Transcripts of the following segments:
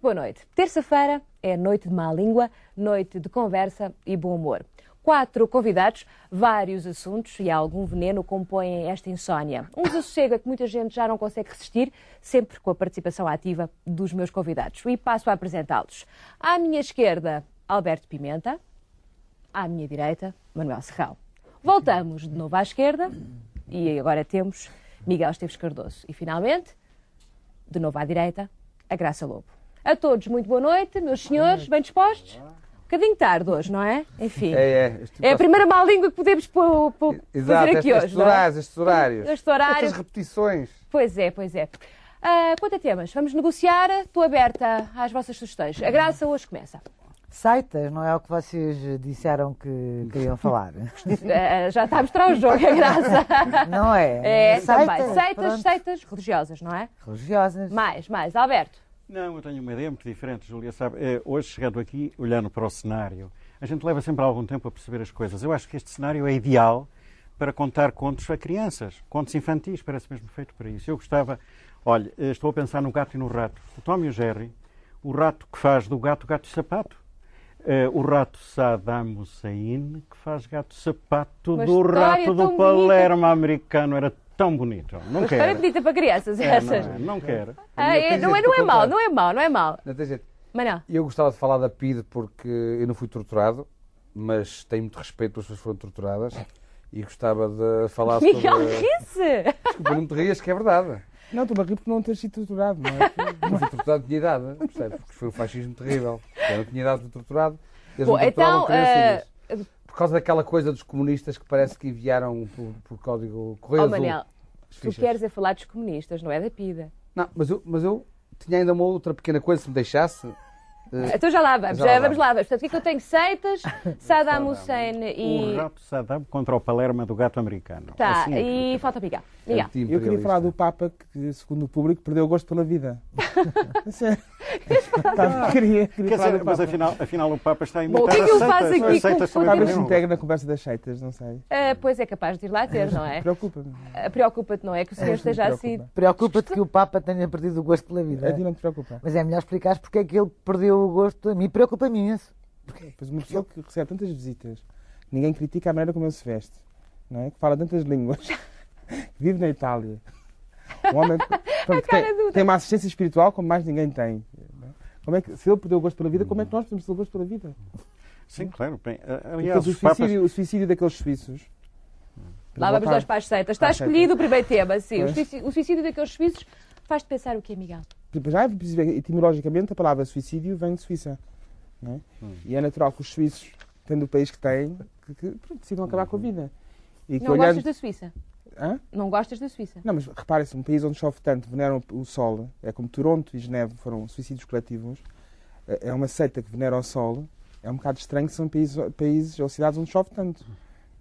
Muito boa noite. Terça-feira é noite de má língua, noite de conversa e bom humor. Quatro convidados, vários assuntos e algum veneno compõem esta insónia. Um desassossego é que muita gente já não consegue resistir, sempre com a participação ativa dos meus convidados. E passo a apresentá-los. À minha esquerda, Alberto Pimenta. À minha direita, Manuel Serrão. Voltamos de novo à esquerda e agora temos Miguel Esteves Cardoso. E finalmente, de novo à direita, a Graça Lobo. A todos, muito boa noite, meus senhores, bem dispostos? Um bocadinho tarde hoje, não é? Enfim. É, é. É a primeira má língua que podemos pô- pô- Exato, fazer aqui estes hoje, não é? horários, estes horários. Este horário. Estas repetições. Pois é, pois é. Ah, quanto a temas, vamos negociar. Estou aberta às vossas sugestões. A Graça hoje começa. Seitas, não é o que vocês disseram que queriam falar? Ah, já está a mostrar o jogo, a Graça. Não é? É, também. Seitas, seitas religiosas, não é? Religiosas. Mais, mais. Alberto. Não, eu tenho uma ideia muito diferente, Júlia. Sabe, Eh, hoje, chegando aqui, olhando para o cenário, a gente leva sempre algum tempo a perceber as coisas. Eu acho que este cenário é ideal para contar contos a crianças, contos infantis, parece mesmo feito para isso. Eu gostava, olha, eh, estou a pensar no gato e no rato. O Tom e o Jerry, o rato que faz do gato gato e sapato. Eh, o rato Saddam Hussein, que faz gato sapato Uma do rato do Palermo americano. Era tão bonito. Não Uma história quero. bonita para crianças, É, essas. não, é, não quero. Ah, é, não, é, não é mau, não é mau, não é mau. Não tem jeito. Manel. Eu gostava de falar da PIDE porque eu não fui torturado, mas tenho muito respeito pelas pessoas que foram torturadas e gostava de falar Miguel, sobre... ri-se! Desculpa, não te rias, que é verdade. Não, estou a rir por não ter sido torturado, não é? Não fui torturado, tinha idade, percebes? Porque foi um fascismo terrível. Eu não tinha idade de ser torturado. Eles Bom, não então, criancinhas. Por causa daquela coisa dos comunistas que parece que enviaram por, por código correio Oh, azul Manel, tu queres é falar dos comunistas, não é da PIDA. Não, mas eu, mas eu tinha ainda uma outra pequena coisa, se me deixasse. Eh, Então já lá vamos, Já já lá vamos vamos. lá. vamos. Portanto, o que é que eu tenho? Seitas, Saddam Hussein e... O rato Saddam contra o Palermo do gato americano. Tá, Assim é que- e falta o Miguel. Miguel. Eu queria falar do Papa que, segundo o público, perdeu o gosto pela vida. Sério. Tá, queria, queria Quer dizer, mas Papa. afinal, afinal o Papa está a Bom, o imitar que é que ele faz aqui seitas com- com- Talvez se integra na conversa das seitas, não sei. Ah, pois é capaz de ir lá ter, não é? Preocupa-me. Ah, Preocupa-te, não é? Que o senhor É, esteja assim. preocupa. Preocupa-te que o Papa tenha perdido o gosto pela vida. A ti não te preocupa. Mas é melhor explicar porque é que ele perdeu o gosto. A mim preocupa-me imenso. Pois uma pessoa que recebe tantas visitas, ninguém critica a maneira como ele se veste, não é? Que fala tantas línguas, vive na Itália. Um homem pronto, que tem, tem uma assistência espiritual como mais ninguém tem. é? Como é que, se ele perdeu o gosto pela vida, como é que nós podemos ter o gosto pela vida? Sim, claro. Bem, aliás, o, os papas... suicídio, o suicídio daqueles suíços. Lá vamos voltar- nós para as seitas. Está escolhido o primeiro tema, sim. O suicídio, o suicídio daqueles suíços faz-te pensar o quê, Miguel? Já é etimologicamente, a palavra suicídio vem de Suíça. É? E é natural que os suíços, tendo o país que têm, que, que, pronto, decidam acabar com a vida. E que Não olhando- gostas da Suíça? Hã? Não gostas da Suíça? Não, mas repare-se, um país onde chove tanto, veneram o sol, é como Toronto e Geneve foram suicídios coletivos, é é uma seita que venera o sol, é um bocado estranho que são países, países ou cidades onde chove tanto.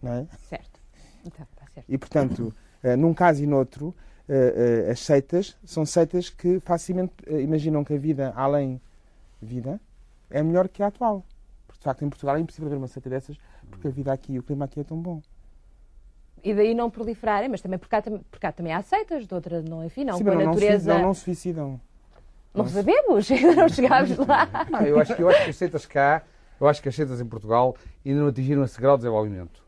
Não é? Certo. Então, está certo. E, portanto, eh, num caso e noutro, eh, as seitas são seitas que facilmente eh, imaginam que a vida além vida é melhor que a atual. Porque, de facto, em Portugal é impossível haver uma seita dessas, porque a vida aqui, o clima aqui é tão bom. E daí não proliferarem, mas também porque cá, tam- porque cá também há seitas, de outra não, enfim, não, Sim, com a mas não, natureza. não, se, não suicidam. Não sabemos, ainda não chegámos lá. Não, eu, acho, que- eu acho que as seitas cá, eu acho que as seitas em Portugal ainda não atingiram esse grau de desenvolvimento.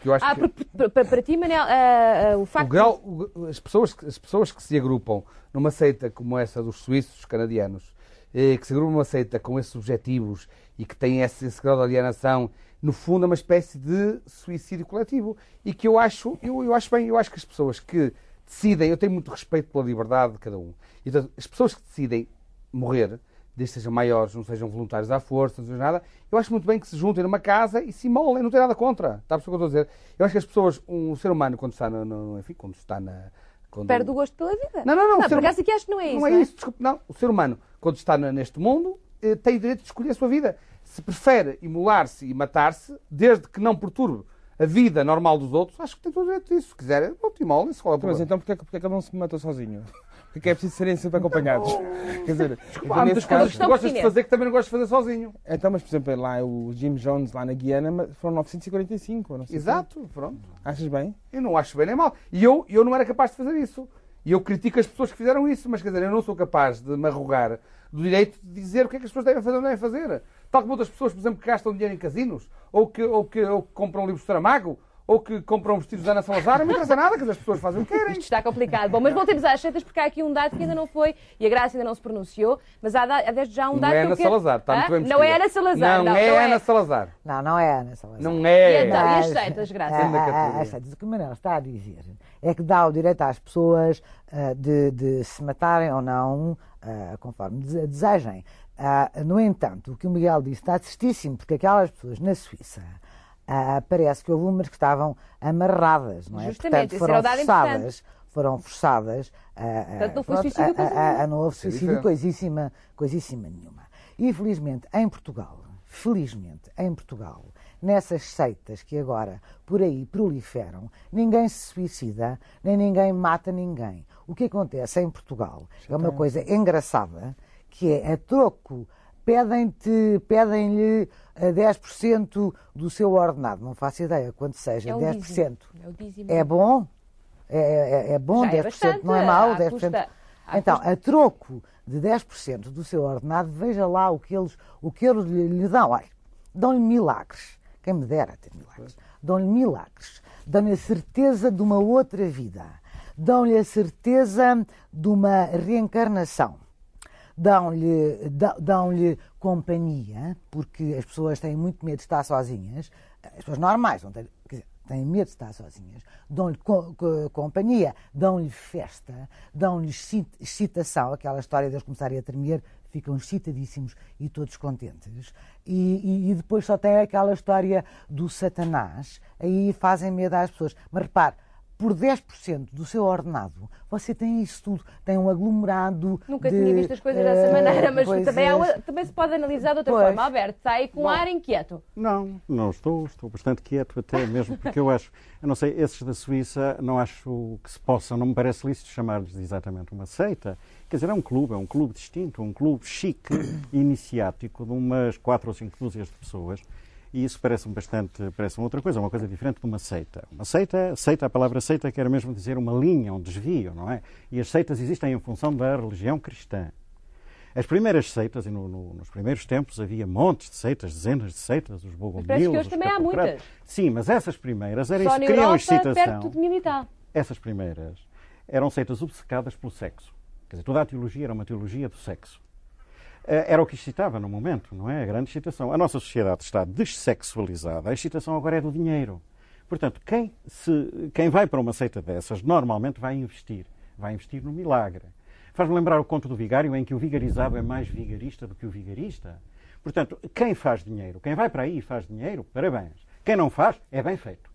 Porque eu acho Ah, que para, para- para ti, Manel, ah, ah, o o facto. grau, o- as, pessoas, que- as pessoas que se agrupam numa seita como essa dos suíços, dos canadianos, eh, que se agrupam numa seita com esses objetivos e que têm esse, esse grau de alienação, no fundo é uma espécie de suicídio coletivo. E que eu acho, eu, eu acho bem, eu acho que as pessoas que decidem, eu tenho muito respeito pela liberdade de cada um. E, portanto, as pessoas que decidem morrer, desde que sejam maiores, não sejam voluntários à força, não sejam nada, eu acho muito bem que se juntem numa casa e se imolem, não tenho nada contra. Está a perceber o que eu estou a dizer? Eu acho que as pessoas, um ser humano, quando está, no, no- enfim, quando está na... Quando... Perde o gosto pela vida. Não, não, não. o Não, ser por acaso aqui acho que não é isso. Não é isso, desculpe, não. O ser humano, quando está neste mundo, eh, tem o direito de escolher a sua vida. Se prefere imolar-se e matar-se, desde que não perturbe a vida normal dos outros, acho que tem todo o direito disso. Se quiser, não te imolem-se, é Mas então porquê, é que- porquê é que ele não se matou sozinho? Porque é que é preciso serem sempre acompanhados? Quer dizer, então, Há muitas coisas caso, que tu gostas de fazer que também não gostas de fazer sozinho. então, mas por exemplo, lá o Jim Jones, lá na Guiana, foram 945, ou não sei Exato, pronto. Achas bem? Eu não acho bem nem mal. E eu, eu não era capaz de fazer isso. E eu critico as pessoas que fizeram isso, mas quer dizer, eu não sou capaz de me arrogar do direito de dizer o que é que as pessoas devem fazer ou não devem fazer. Tal como outras pessoas, por exemplo, que gastam dinheiro em casinos, ou que, ou que, ou que compram livros de Saramago, ou que compram vestidos de Ana Salazar, não me interessa nada, que as pessoas fazem o que querem. Isto está complicado. Bom, mas voltemos às seitas, porque há aqui um dado que ainda não foi, e a Graça ainda não se pronunciou, mas há, da- há desde já um Não dado é que eu Ana quero- Salazar, está muito bem Não é Ana Salazar, Não, não. é não Ana Salazar. Não, não é Ana Salazar. Não E é. então, e as Mas, seitas, Graça? ah, ah. As seitas, o que o Manuel está a dizer é que dá o direito às pessoas ah, de, de se matarem ou não, ah, conforme dese- desejem. Ah, no entanto, o que o Miguel disse está certíssimo, porque aquelas pessoas na Suíça. Ah, parece que houve umas que estavam amarradas, não é? Justamente, Portanto, foram forçadas, foram forçadas a, a- Portanto, não foi pronto, suicídio a- coisa a- a- nenhuma. não houve é suicídio coisíssima, coisíssima nenhuma. Infelizmente, em Portugal, felizmente, em Portugal, nessas seitas que agora por aí proliferam, ninguém se suicida, nem ninguém mata ninguém. O que acontece em Portugal é uma coisa engraçada, que é a troco, pedem-te, pedem-lhe eh, 10% do seu ordenado. Não faço ideia quanto seja, É o 10%. dízimo. É o dízimo. É bom? É, é- é bom Já é 10%, bastante, não é mau à 10%. custa- então, custa- a troco de 10% do seu ordenado, veja lá o que eles, o que eles lhe, lhe dão. Olha, dão-lhe milagres. Quem me dera ter milagres. Dão-lhe milagres. Dão-lhe a certeza de uma outra vida. Dão-lhe a certeza de uma reencarnação dão-lhe dão- companhia, porque as pessoas têm muito medo de estar sozinhas, as pessoas normais têm, dizer, têm medo de estar sozinhas, dão-lhe co- co- companhia, dão-lhe festa, dão-lhe exci- excitação, aquela história de eles começarem a tremer, ficam excitadíssimos e todos contentes. E, e- e depois só tem aquela história do Satanás, aí fazem medo às pessoas. Mas repare, por 10% do seu ordenado, você tem isso tudo. Tem um aglomerado. Nunca de, tinha visto as coisas eh, dessa maneira, mas coisas- também, há uma- também se pode analisar de outra Pois. forma. Alberto, está aí com um ar inquieto. Não, não estou, estou bastante quieto até mesmo, porque eu acho, eu não sei, esses da Suíça, não acho que se possam, não me parece lícito chamar-lhes exatamente uma seita. Quer dizer, é um clube, é um clube distinto, um clube chique, iniciático, de umas quatro ou cinco dúzias de pessoas. E isso parece-me bastante, parece-me outra coisa, uma coisa diferente de uma seita. Uma seita, seita, a palavra seita quer mesmo dizer uma linha, um desvio, não é? E as seitas existem em função da religião cristã. As primeiras seitas, e no- no- nos primeiros tempos havia montes de seitas, dezenas de seitas, os bogomilos, parece que hoje também há muitas. Sim, mas essas primeiras era Só isso, criam excitação. perto de mil tal. Essas primeiras eram seitas obcecadas pelo sexo. Quer dizer, toda a teologia era uma teologia do sexo. Eh, Era o que excitava no momento, não é? A grande excitação. A nossa sociedade está dessexualizada. A excitação agora é do dinheiro. Portanto, quem, se, quem vai para uma seita dessas normalmente vai investir. Vai investir no milagre. Faz-me lembrar o conto do vigário em que o vigarizado é mais vigarista do que o vigarista. Portanto, quem faz dinheiro, quem vai para aí e faz dinheiro, parabéns. Quem não faz, é bem feito.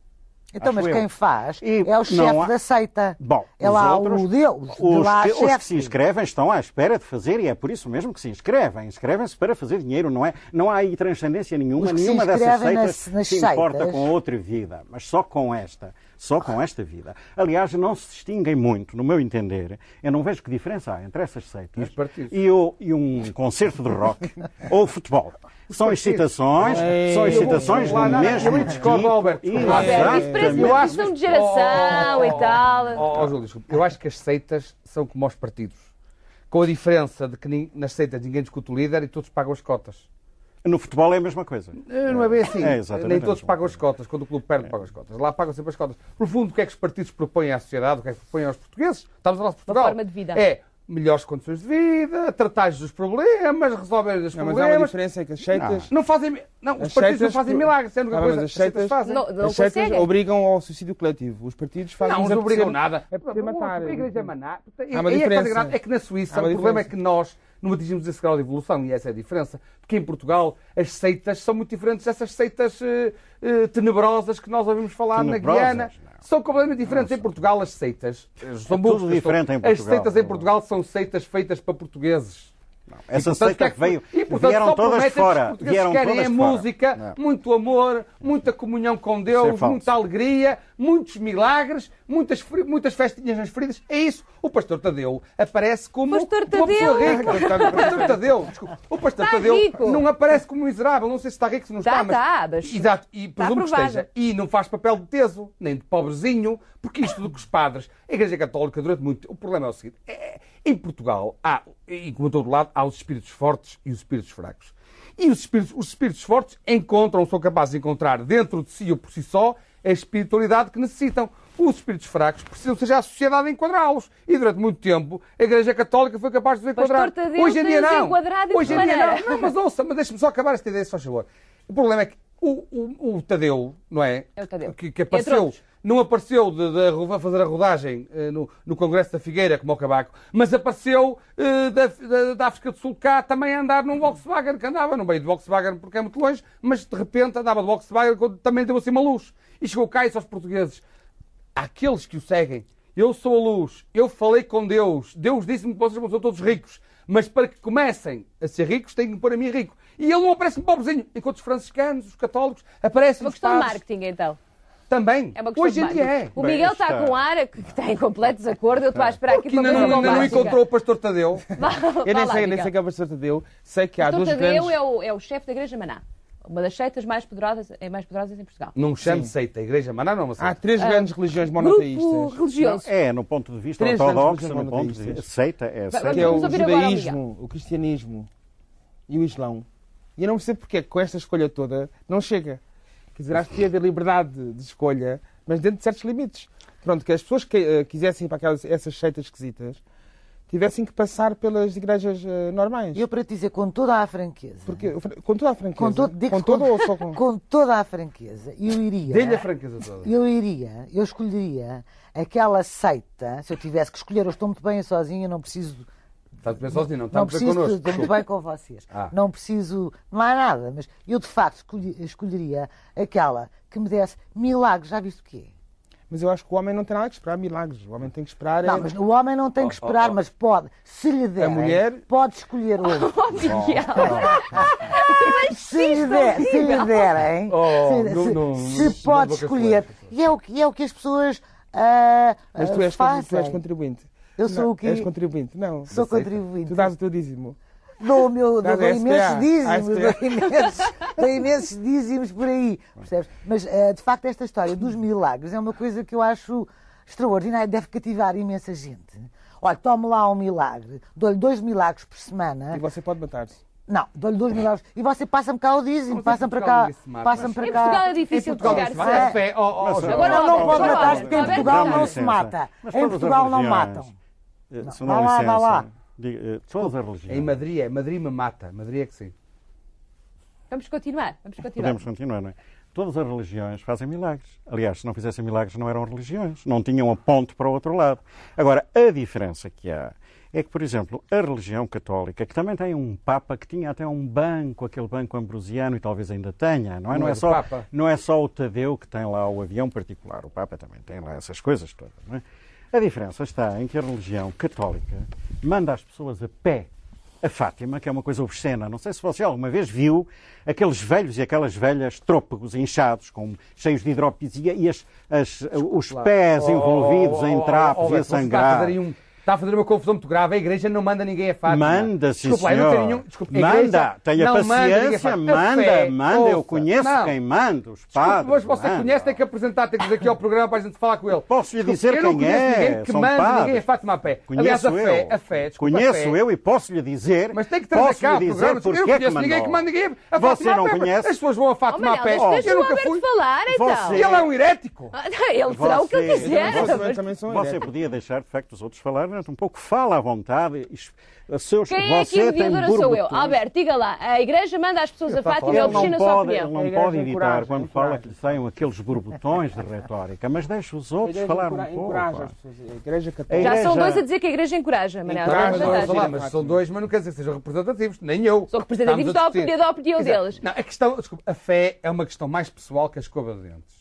Então, mas eu. quem faz E é o chefe há- da seita. Bom, é lá outros, o Deus. de os, lá que, os que se inscrevem estão à espera de fazer e é por isso mesmo que se inscrevem. Inscrevem-se para fazer dinheiro, não é? Não há aí transcendência nenhuma. Nenhuma dessas seitas nas- nas se importa seitas. com outra vida, mas só com esta. Só com esta vida. Aliás, não se distinguem muito, no meu entender. Eu não vejo que diferença há entre essas seitas E e, o- e um concerto de rock ou futebol. São excitações, são excitações lá do mesmo tipo. Isso parece Eu uma acho- questão de geração e tal. Ó, ó, Júlio. Eu acho que as seitas são como os partidos. Com a diferença de que nas seitas ninguém discute o líder e todos pagam as cotas. No futebol é a mesma coisa. Eh, Não é bem assim. É Nem todos pagam as cotas. Quando o clube perde, pagam as cotas. Lá pagam sempre as cotas. No fundo, o que é que os partidos propõem à sociedade? O que é que propõem aos portugueses? Estamos a falar de Portugal. forma de vida. É melhores condições de vida, tratar dos problemas, resolver os Não, mas há uma problemas. diferença é que as seitas. Não fazem. Não, os As partidos não fazem milagres. Sendo que a Ah, coisa mas as as seitas fazem. Não, não as seitas conseguem. obrigam ao suicídio coletivo. Os partidos fazem Não, não obrigam nada. apetecer matar. A igreja é maná. Há uma é que diferença. É que na Suíça uma o problema é que nós não atingimos esse grau de evolução e essa é a diferença. Porque em Portugal as seitas são muito diferentes dessas seitas eh, eh, tenebrosas que nós ouvimos falar Tenebrosas? na Guiana. Não. São completamente diferentes. Em Portugal as seitas eh, são É tudo que diferente são- em Portugal. As seitas em Portugal são seitas feitas para portugueses. Essa E, portanto, seita é que veio, e, portanto, vieram todas que fora. Vieram querem todas é música, Não. muito amor, muita comunhão com é Deus, muita alegria, muitos milagres, muitas, muitas festinhas nas feridas. É isso. O pastor Tadeu aparece como Pastor uma pessoa Tadeu! rica. O pastor Tadeu, desculpa. O pastor Está Tadeu rico. não aparece como miserável. Não sei se está rico, se não Está, está. mas... está, mas Exato. E está presumo que esteja. E não faz papel de teso, nem de pobrezinho, porque isto do que os padres, a Igreja Católica, durante muito o problema é o seguinte: é- em Portugal, há, e como em todo lado, há os espíritos fortes e os espíritos fracos. E os espíritos, os espíritos fortes encontram, são capazes de encontrar dentro de si ou por si só a espiritualidade que necessitam. Os espíritos fracos precisam seja a sociedade enquadrá-los. E durante muito tempo a Igreja Católica foi capaz de os enquadrar. Hoje em dia não. Hoje em dia não. Não, mas ouça, mas deixe-me só acabar esta ideia, se faz favor. O problema é que o, o, o Tadeu, não é? É o Tadeu. Que, que apareceu, não apareceu de, de a fazer a rodagem eh, no, no Congresso da Figueira, como o Cabaco, mas apareceu eh, da, da, da África do Sul cá também a andar num Volkswagen, que andava no meio do Volkswagen porque é muito longe, mas de repente andava de Volkswagen quando também deu assim uma luz. E chegou cá e disse aos portugueses, àqueles que o seguem, eu sou a luz, eu falei com Deus, Deus disse-me que vocês são todos ricos, mas para que comecem a ser ricos têm que me pôr a mim rico. E ele não aparece pobrezinho, enquanto os franciscanos, os católicos, aparecem É uma questão de marketing, então. também. É uma questão Hoje em dia é. O Bem, Miguel está está- com ar que está em completo desacordo. Eu estou a esperar aqui Porque para não, ainda não encontrou o pastor Tadeu. Vá, Eu nem lá, sei, nem sei quem é o pastor Tadeu. Sei que há Pastor duas Tadeu grandes... é o, é o chefe da Igreja Maná. Uma das seitas mais poderosas, é mais poderosas em Portugal. Não chame Sim. seita. A igreja Maná não é uma seita. Há três grandes religiões monoteístas. religioso. É, no ponto de vista Três ortodoxo, no ponto de vista seita, é seita. que é o judaísmo, o cristianismo e o islão. E eu não percebo porque é que com esta escolha toda não chega. Quer dizer, acho que devia haver liberdade de escolha, mas dentro de certos limites. Pronto, que as pessoas que eh, quisessem ir para aquelas, essas seitas esquisitas tivessem que passar pelas igrejas eh, normais. E eu para te dizer com toda a franqueza, Porque, com toda a franqueza. com, digo com toda com, ou só com... com toda a franqueza, eu iria, Dê-lhe a franqueza toda. eu iria, eu escolheria aquela seita, se eu tivesse que escolher, eu estou muito bem sozinho, eu não preciso Está bem sozinho, não está não bem preciso, connosco. estou muito bem com vocês. Ah. Não preciso, não há nada, mas eu de facto escolhi- escolheria aquela que me desse milagres, já viste o quê? Mas eu acho que o homem não tem nada que esperar milagres. O homem tem que esperar... é- Não, mas o homem não tem que esperar, mas pode, se lhe der, mulher- pode escolher outro. Oh, Miguel. se lhe der, se lhe derem, Oh, se, não- se- não- se não pode escolher. E é o que, é o que as pessoas ah, Mas tu és, fazem. tu és contribuinte. Eu sou Não, o quê? És contribuinte. Não. Sou contribuinte. Tu dás o teu dízimo. Dou, o meu, dou, dou imensos dízimos, dou imensos, dou imensos dízimos por aí. Percebes? Mas, eh, de facto, esta história dos milagres é uma coisa que eu acho extraordinária, deve cativar imensa gente. Olha, tome lá um milagre, dou-lhe dois milagres por semana. E você pode matar-se. Não, dou-lhe dois milagres. E você passa-me cá o dízimo, passa-me para cá. Passa-me para Em Portugal cá. é difícil Em Portugal de mata. É. Fé, oh, oh. Agora Não, não pode matar-se, porque em Portugal não se mata. Em Portugal não matam. Eh, Não. Se Vá dá lá, vá lá. diga, eh, todas as religiões. Em Madrid é. Madrid me mata. Madrid é que sim. Vamos continuar, vamos continuar. Podemos continuar, não é? Todas as religiões fazem milagres. Aliás, se não fizessem milagres, não eram religiões. Não tinham a ponte para o outro lado. Agora, a diferença que há é que, por exemplo, a religião católica, que também tem um Papa que tinha até um banco, aquele banco ambrosiano, e talvez ainda tenha, não é? Não Não, é só, Papa. não é só o Tadeu que tem lá o avião particular. O Papa também tem lá essas coisas todas, não é? A diferença está em que a religião católica manda as pessoas a pé a Fátima, que é uma coisa obscena. Não sei se você alguma vez viu aqueles velhos e aquelas velhas trôpegos inchados, com, cheios de hidropisia e as- as- os pés Oh, envolvidos oh, em oh, trapos oh, oh, e a sangrar. um- está a fazer uma confusão muito grave. A igreja não manda ninguém a Fátima. Manda, sim, Desculpa, eu não senhor. tenho nenhum. Desculpa, a manda, tenha não manda a paciência, Fátima. A manda, fé, manda. Eu conheço não. quem manda, os padres. mas você mandam. conhece, tem que apresentar, tem que vir aqui ao programa para a gente falar com ele. Posso lhe dizer eu não quem conheço é, ninguém que são manda padres. ninguém a Fátima a pé. Conheço Aliás, a fé, eu. a fé, desculpa, a Conheço fé, eu e posso lhe dizer. Mas tem que trazer posso cá lhe programa. dizer Eu não conheço ninguém que manda ninguém a Você Fátima não a pé. conhece? As pessoas vão a Fátima a pé. Eu o nunca fui. falar, então. Você- ele é um herético. Ele será o que ele Você- quiser. Você Você podia deixar, de facto, os outros um pouco. Fala à vontade. Seus, Quem é aqui a tem mediadora sou eu. Alberto, diga lá. A igreja manda as pessoas a está a Fátima falar. e oficina a sua ele opinião. não igreja pode evitar encoraja, quando encoraja. fala que lhe saiam aqueles borbotões de retórica, mas deixa os outros falar um pouco. A igreja católica. Já são dois a dizer que a igreja encoraja, Manel. Encoraja, É Mas, são dois, mas não quer dizer que sejam representativos. Nem eu. São representativos da opinião, da opinião deles. Não, a questão, desculpa, a fé é uma questão mais pessoal que a escova de dentes.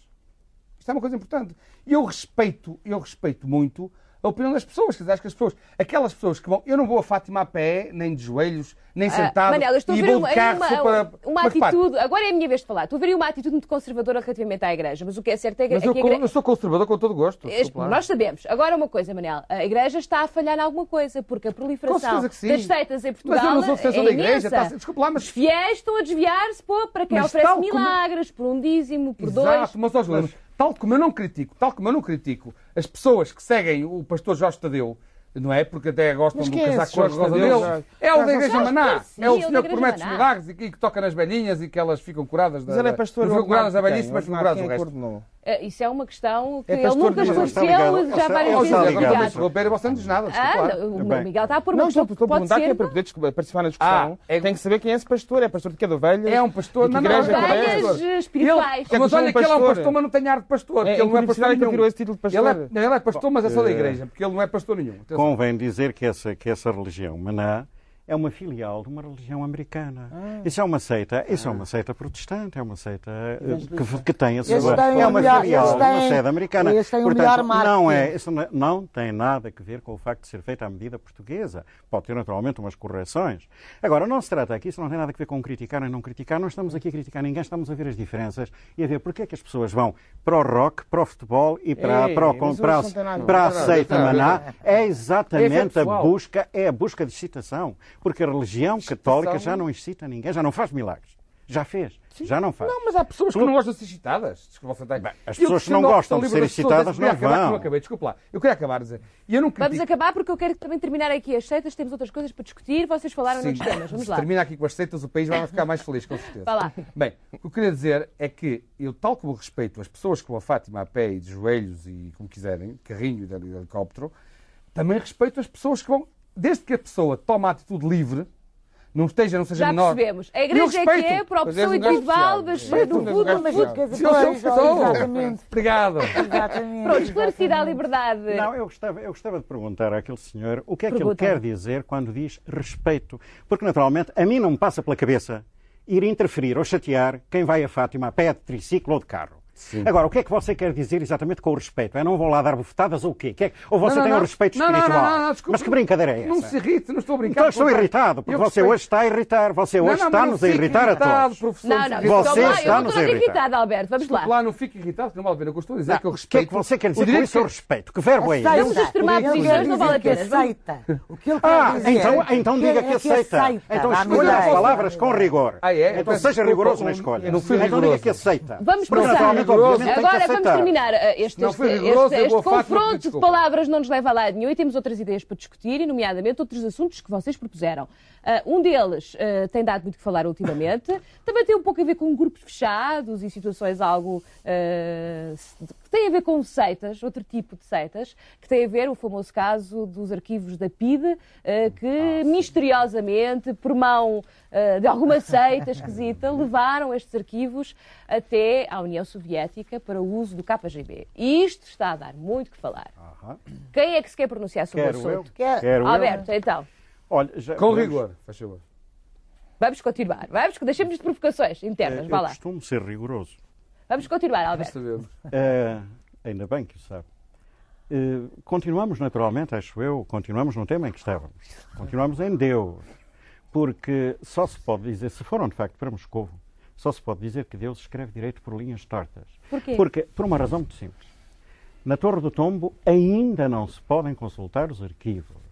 Isto é uma coisa importante. E eu respeito, eu respeito muito a opinião das pessoas. Quer dizer, acho que as pessoas, aquelas pessoas que vão. Eu não vou a Fátima a pé, nem de joelhos, nem sentado. Ah, Manela, estou a e ver vou uma, de carro uma, para. uma Mas repare, atitude. Agora é a minha vez de falar. Tu veria uma atitude muito conservadora relativamente à Igreja, mas o que é certo é que, Mas é eu, que a Igreja. eu sou conservador com todo o gosto. Este-. Nós sabemos. Agora uma coisa, Manel. A Igreja está a falhar em alguma coisa, porque a proliferação das seitas em Portugal Mas eu não sou defensor é da igreja. imensa. tá- desculpa lá, Os mas. fiéis estão a desviar-se para quem Mas oferece tal como- milagres, por um dízimo, por dois. Exato, mas, ó, Juliana, tal como eu não critico, tal como eu não critico as pessoas que seguem o pastor Jorge Tadeu, não é? Porque até gostam do é casaco cor rosa dele. É o da Igreja. Maná. É o é o senhor que promete os milagres e que, toca nas velhinhas e que elas ficam curadas da. Mas ele é pastor ficam curadas de velhice, mas curadas que resto. Eh, Isso é uma questão que É ele nunca esclareceu já várias vezes. seja, agora me interromper e você não diz nada. Ah, não, o. Miguel está a pôr uma Não, estou, estou a perguntar que é para poder desculpa, participar na discussão. Ah, é- Tem que saber quem é esse pastor. É pastor de que? De ovelhas? É um pastor, De não, não, não, não, é? Ovelhas espirituais. Ele- Mas é olha que ele é um pastor. mas não tem ar de pastor. É, ele não é pastor é nenhum. tirou esse título de pastor? Ele é, não, ele é pastor, mas é só da igreja, porque ele não é pastor nenhum. Convém dizer que essa, que essa religião, Maná, é uma filial de uma religião americana. Isso é uma seita, isso é uma seita protestante, é uma seita eh, que, que tem a sua é um uma melhor- filial de uma sede americana. têm um Portanto, melhor não é, isso não, não tem nada a ver com o facto de ser feita à medida portuguesa. Pode ter naturalmente umas correções. Agora, não se trata aqui, isso não tem nada a ver com criticar ou não criticar. Não estamos aqui a criticar ninguém, estamos a ver as diferenças e a ver porque é que as pessoas vão para o rock, para o futebol e para, Ei, para, o, para, a ver. para a seita Maná. É É exatamente a pessoal. busca, é a busca de excitação. Porque a religião católica já não excita ninguém, já não faz milagres. Já fez, já não faz. Não, mas há pessoas que não gostam de ser excitadas. Desculpa, tem. Bem, as pessoas que não gostam de ser excitadas não acabar, que vão. eu acabei, desculpa lá. Eu queria acabar a dizer. Eu não Vamos critico. acabar porque eu quero também terminar aqui as seitas, temos outras coisas para discutir, vocês falaram Sim. noutros temas. Vamos Se lá. termina aqui com as seitas, o país vai ficar mais feliz, com certeza. Vá lá. Bem, o que eu queria dizer é que eu, tal como respeito as pessoas que vão a Fátima a pé e de joelhos e como quiserem, carrinho e de helicóptero, também respeito as pessoas que vão, desde que a pessoa toma a atitude livre, não esteja, não seja Já menor. percebemos. A igreja é que respeito. é para a um gajo individual, mas Respeito, no mas um pois, pessoa. Exatamente. Obrigado. Exatamente. Pronto, esclarecida a liberdade. Não, eu gostava, eu gostava de perguntar àquele senhor o que é que ele quer dizer quando diz respeito. Porque, naturalmente, a mim não me passa pela cabeça ir interferir ou chatear quem vai a Fátima a pé, de triciclo ou de carro. Agora, o que é que você quer dizer exatamente com o respeito? É não vão lá dar bufetadas ou o quê? Que é que- Ou você Não, não, tem um não. respeito Não, não, espiritual? não, não, não, desculpe. Mas que brincadeira é essa? Não se irrite, não estou a brincar. Então eu estou irritado, porque Eu você respeito- hoje está a irritar. Você Não, hoje não, está-nos não a irritar a irritado, todos. professor, Não, não, irritado. Você desculpa eu está-nos não a estou irritar. irritada, Alberto. Vamos lá. lá, não fique irritado, que não vale a pena. O que eu estou a dizer é que eu O que é respeito. que você quer dizer o com direito isso? Eu que- respeito. Que verbo é esse? Extremar Ele posições, quer não vale a dizer pena. aceita. O que ele quer Ah, dizer então, então é diga que aceita. Então escolha as palavras com rigor. Ah, é? Então seja desculpa, rigoroso na não- escolha. não fui então diga que aceita. Vamos Porque que Agora vamos terminar. Este, este, rigoroso, este- este confronto de palavras não nos leva a lado nenhum e temos outras ideias para discutir, e nomeadamente outros assuntos que vocês propuseram. Uh, um deles uh, tem dado muito que falar ultimamente, também tem um pouco a ver com grupos fechados e situações algo uh, que têm a ver com seitas, outro tipo de seitas, que tem a ver o famoso caso dos arquivos da PIDE, que misteriosamente, por mão de alguma seita esquisita, levaram estes arquivos até à União Soviética para o uso do KGB. E isto está a dar muito que falar. Aham. Quem é que se quer pronunciar sobre Quero o eu. assunto? Quer- Quero eu. Alberto, então. Olha, já- Com vamos- rigor, faz favor. Vamos continuar. Vamos, deixemos de provocações internas. Eu Vá lá. costumo ser rigoroso. Vamos continuar, Alberto. Eh, ainda bem que o sabe. Eh, continuamos naturalmente, acho eu, continuamos no tema em que estávamos. Continuamos em Deus. Porque só se pode dizer, se foram de facto para Moscou, só se pode dizer que Deus escreve direito por linhas tortas. Porquê? Porque, por uma razão muito simples. Na Torre do Tombo ainda não se podem consultar os arquivos.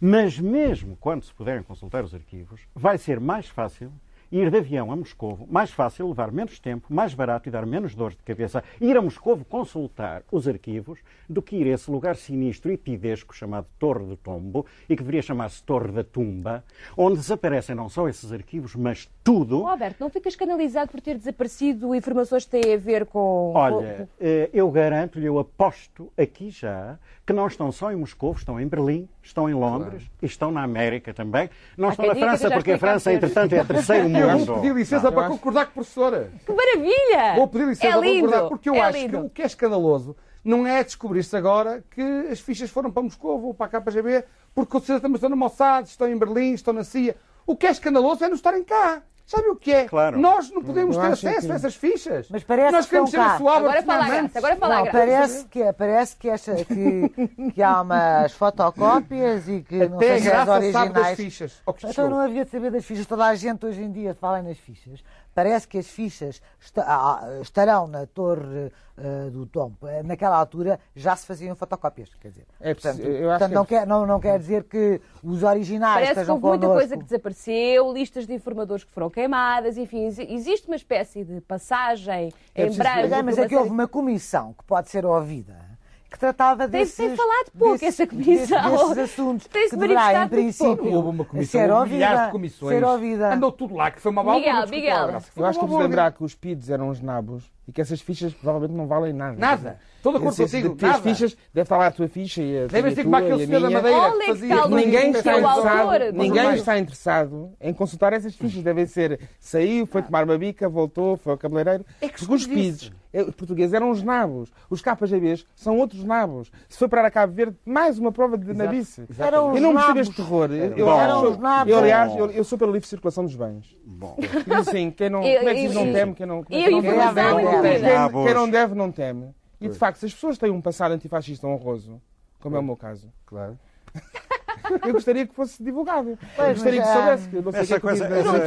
Mas mesmo quando se puderem consultar os arquivos, vai ser mais fácil ir de avião a Moscovo, mais fácil, levar menos tempo, mais barato e dar menos dores de cabeça, ir a Moscovo consultar os arquivos, do que ir a esse lugar sinistro e pidesco chamado Torre do Tombo, e que deveria chamar-se Torre da Tumba, onde desaparecem não só esses arquivos, mas tudo. Oh, Alberto, não ficas canalizado por ter desaparecido informações que têm a ver com. Olha, eh, eu garanto-lhe, eu aposto aqui já que não estão só em Moscou, estão em Berlim, estão em Londres e estão na América também. Não Há estão na França, porque a França, entretanto, é terceiro Eu mundo. vou pedir licença para concordar com a professora. Que maravilha! Vou pedir licença é para lindo, concordar, porque eu é acho lindo. que o que é escandaloso não é descobrir-se agora que as fichas foram para Moscou ou para a KGB, porque com certeza também estão no Mossad, estão em Berlim, estão na CIA. O que é escandaloso é não estarem cá. Sabe o que é? Claro. Nós não podemos Eu ter acesso que- a essas fichas. Mas parece Nós que queremos estão ser cá. a sua obra Agora fala graça, agora fala Não, graça. parece que, é- parece que, esta, que, que há umas fotocópias e que não Até a sei se as graça sabe das originais. fichas. Que Então não havia de saber das fichas. Toda a gente hoje em dia fala nas fichas. Parece que as fichas esta- estarão na torre ah, do Tom. Naquela altura já se faziam fotocópias. Quer dizer, É portanto, possi- eu acho portanto, que é não, quer, não, não quer dizer que os originais Parece que estejam houve muita coisa que desapareceu, listas de informadores que foram queimadas, enfim, exi- existe uma espécie de passagem É em branco. Mas, é, mas é que houve uma comissão que pode ser ouvida que tratava Tem- desses, tem falado pouco desses- essa comissão. desses, desses assuntos Tem-se que deverá, em princípio, pouco. Houve uma comissão, ser houve milhares de ouvida, comissões. ser ouvida. Andou tudo lá, que foi uma válvula. Miguel, Miguel. Eu acho que vamos válvula. lembrar que os PIDs eram os nabos e que essas fichas provavelmente não valem nada. Nada. Estou de acordo contigo, de- As nada. fichas, deve estar lá a tua ficha e a, Devem e a ser como tua aquele e a senhor da. Madeira Olha que fazia... Ninguém está, é interessado, ninguém está interessado em consultar essas fichas. Devem ser, saiu, foi tomar uma bica, voltou, foi ao cabeleireiro. É que os PIDs, eh, os portugueses, eram os nabos. Os KGBs são outros nabos. Se foi para a Cabo Verde, mais uma prova de nabice. Eram os Eu não percebo este terror. Eu, Bom. Eram os nabos. eu, aliás, eu, eu sou pela livre circulação dos bens. Bom, Diz assim, quem não, Eu- como é que diz não teme, quem não, quem eu- não não teme. Quem, Nabos. quem não deve, não teme. E de facto, se as pessoas têm um passado antifascista honroso, como é o meu caso, Claro. eu gostaria que fosse divulgado. Pois, eu gostaria mas, que ah, soubesse. que Eu não sei o que essa é que eu coisa- Tu redes não que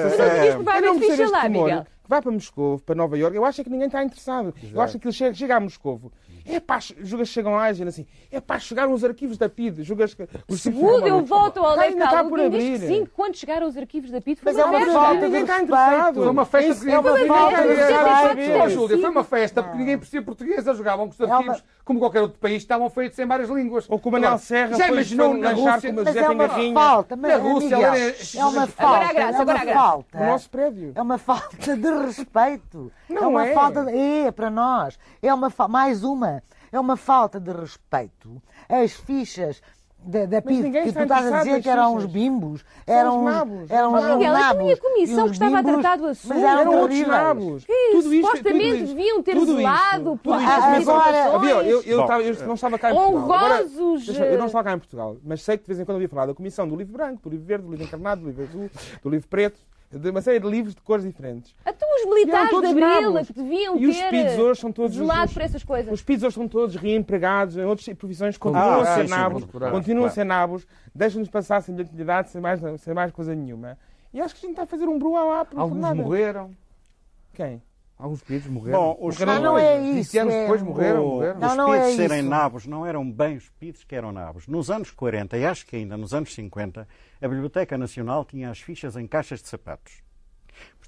Eu vai não lá. Miguel. Que vai para Moscou, para Nova Iorque. Eu acho é que ninguém está interessado. Eu acho que aquilo chega, chega a Moscou. É pá, julgas que chegam lá e dizem assim: é pá, chegaram os arquivos da PID. Julgas que. Os Segundo eu volto ao está legal, por quem diz que abrir. sim, quando chegaram os arquivos da PIT, foi Mas é uma festa. falta de está respeito. interessado. Foi uma festa é uma ninguém falta de respeito. Júlia, foi uma festa porque ninguém percebeia português. Eles jogavam com os uma- arquivos, como qualquer outro país, estavam feitos em várias línguas. Ou como o Manel Agora, Serra Já foi- imaginou na Rússia? uma Mas José é uma falta, mas, Na Rússia, Miguel, ali- é uma Agora falta, é uma falta. No nosso prédio. É uma falta de respeito. Não é uma é. falta de... É, para nós. É uma. Mais uma. É uma falta de respeito. As fichas da, da ninguém que tu estás a dizer que eram uns bimbos, eram os uns, nabos. eram uns Miguel, nabos. e a comissão que estava a tratar do assunto? Mas eram, Eram outros nabos. Que isso? Tudo isto- Supostamente deviam ter zelado mas- agora- Havia, eu, eu, não estava cá em Portugal. Eu não estava cá em Portugal, mas sei que de vez em quando ouvia falar da comissão do livro branco, do livro verde, do livro encarnado, do livro azul, do livro preto, de uma série de livros de cores diferentes. Os militares de todos Abril nabos. que deviam E os ter PIDs hoje são todos zelado os- por essas coisas. Os PIDs hoje são todos reempregados em outras profissões, Ah, continuam a ser nabos, claro, continuam a ser nabos, deixam-nos passar sem identidade, sem mais, sem mais coisa nenhuma. E acho que a gente está a fazer um bruá por Alguns nada. morreram. Quem? Alguns pedidos morreram. Bom, os Morreram Não, não é isso. 20 anos é- depois morreram. Morreram. Não, os não PIDs é serem isso. nabos não eram bem os PIDs que eram nabos. Nos anos 40 e acho que ainda nos anos 50, a Biblioteca Nacional tinha as fichas em caixas de sapatos.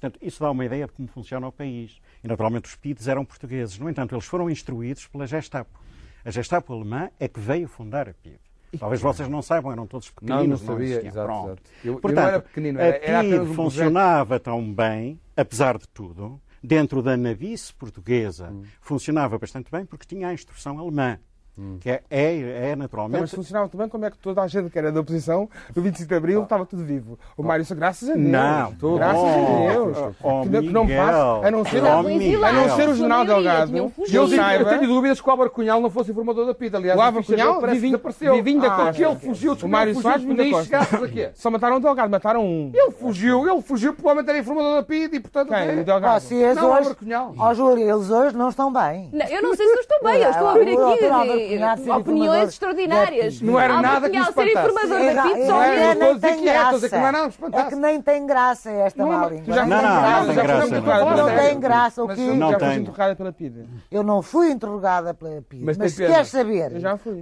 Portanto, isso dá uma ideia de como funciona o país. E, naturalmente, os PIDs eram portugueses. No entanto, eles foram instruídos pela Gestapo. A Gestapo alemã é que veio fundar a PID. Talvez vocês não saibam, eram todos Não, pequeninos. não sabia. existiam. Exato, Pronto. exato. Eu, eu Portanto, não era pequenino, era, era a PID um funcionava tão bem, apesar de tudo, dentro da navice portuguesa, Hum. funcionava bastante bem porque tinha a instrução alemã. Que é, é, é Mas naturalmente. funcionava tão bem como é que toda a gente que era da oposição, do 25 de Abril, estava tudo vivo. O Mário, só graças a Deus. Não, Tudo. Graças a Deus. Oh, que, não- que não Miguel. passa, a não ser, Oh, Miguel. a não ser o General Delgado. eu, saiba- eu tenho dúvidas que o Álvaro Cunhal não fosse informador da PID. Aliás, O Álvaro Cunhal, desapareceu. Vivinho da Ah, Costa. que ele fugiu, O Mário Soares, a quê? Só mataram o Delgado, mataram um. Ele fugiu, ele fugiu, provavelmente era informador da PID e, portanto... Quem? é- O Delgado. Vocês Não, hoje. Ó, Júlia, eles hoje não estão bem. Não, eu não sei se eu estou bem, eu estou a ouvir O doutor aqui Opiniões extraordinárias. Não era nada que ser espantasse. informador É, da PIT só eu mesmo. estou a nem dizer tem que graça. que não é É que nem tem graça esta Não, má língua. Não, tem não, graça. não tem graça, não. Não Não tem graça. O eu Não tem. foste interrogada pela PIDE. Eu não fui interrogada pela PID, Mas se queres saber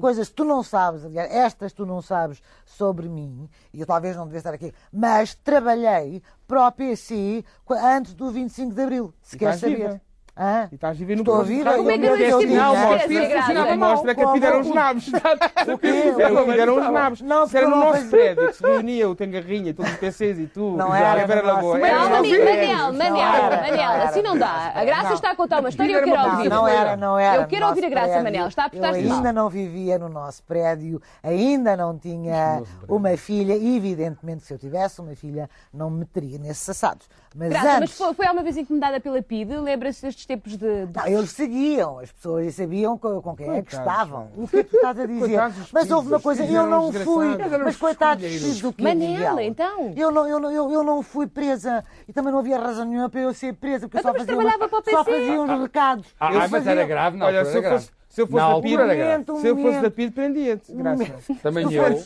coisas que tu não sabes, aliás, estas tu não sabes sobre mim, e eu talvez não devia estar aqui, mas trabalhei para o PC qu- antes do 25 de Abril, se queres saber. viva. Hã? E estás a viver no Estou a rádio. Como é que eu eu tinha- disse Sinal, isso? mostra, mostra que a PIDE eram os nabos. Era eram os nabos. Não, Se era no eu nosso não prédio, que se reunia o Tengarrinha, todos os PCs e tu, Não era Não, no Manel, Manel. Manel, era, Manel, não era, assim não dá. A Graça Não. está a contar uma história e eu Era quero ouvir. Não, não era, não era. Eu quero ouvir a Graça. Manel. Está a Eu portar-se mal. ainda não vivia no nosso prédio, ainda não tinha uma filha, e evidentemente se eu tivesse uma filha, não me meteria nesses assados. Mas Graça, mas antes... foi, foi há uma vez encomendada pela PID, lembra-se destes tempos de. de... Não, eles seguiam, as pessoas sabiam com, com quem é que Coitados, estavam. O que é que tu estás a dizer? Coitados Mas houve uma coisa, eu não fui. Mas coitados filhos do quê, Manela, então. Eu não, eu, não, eu, eu não fui presa e também não havia razão nenhuma para eu ser presa, porque eu Então, só mas fazia, trabalhava para o só fazia uns recados. Ah, Eu mas fazia- era grave, não. Olha, se eu fosse, se eu fosse da altura PID, era grave. momento, um se eu fosse da PID, prendia-te. Graça. Também eu.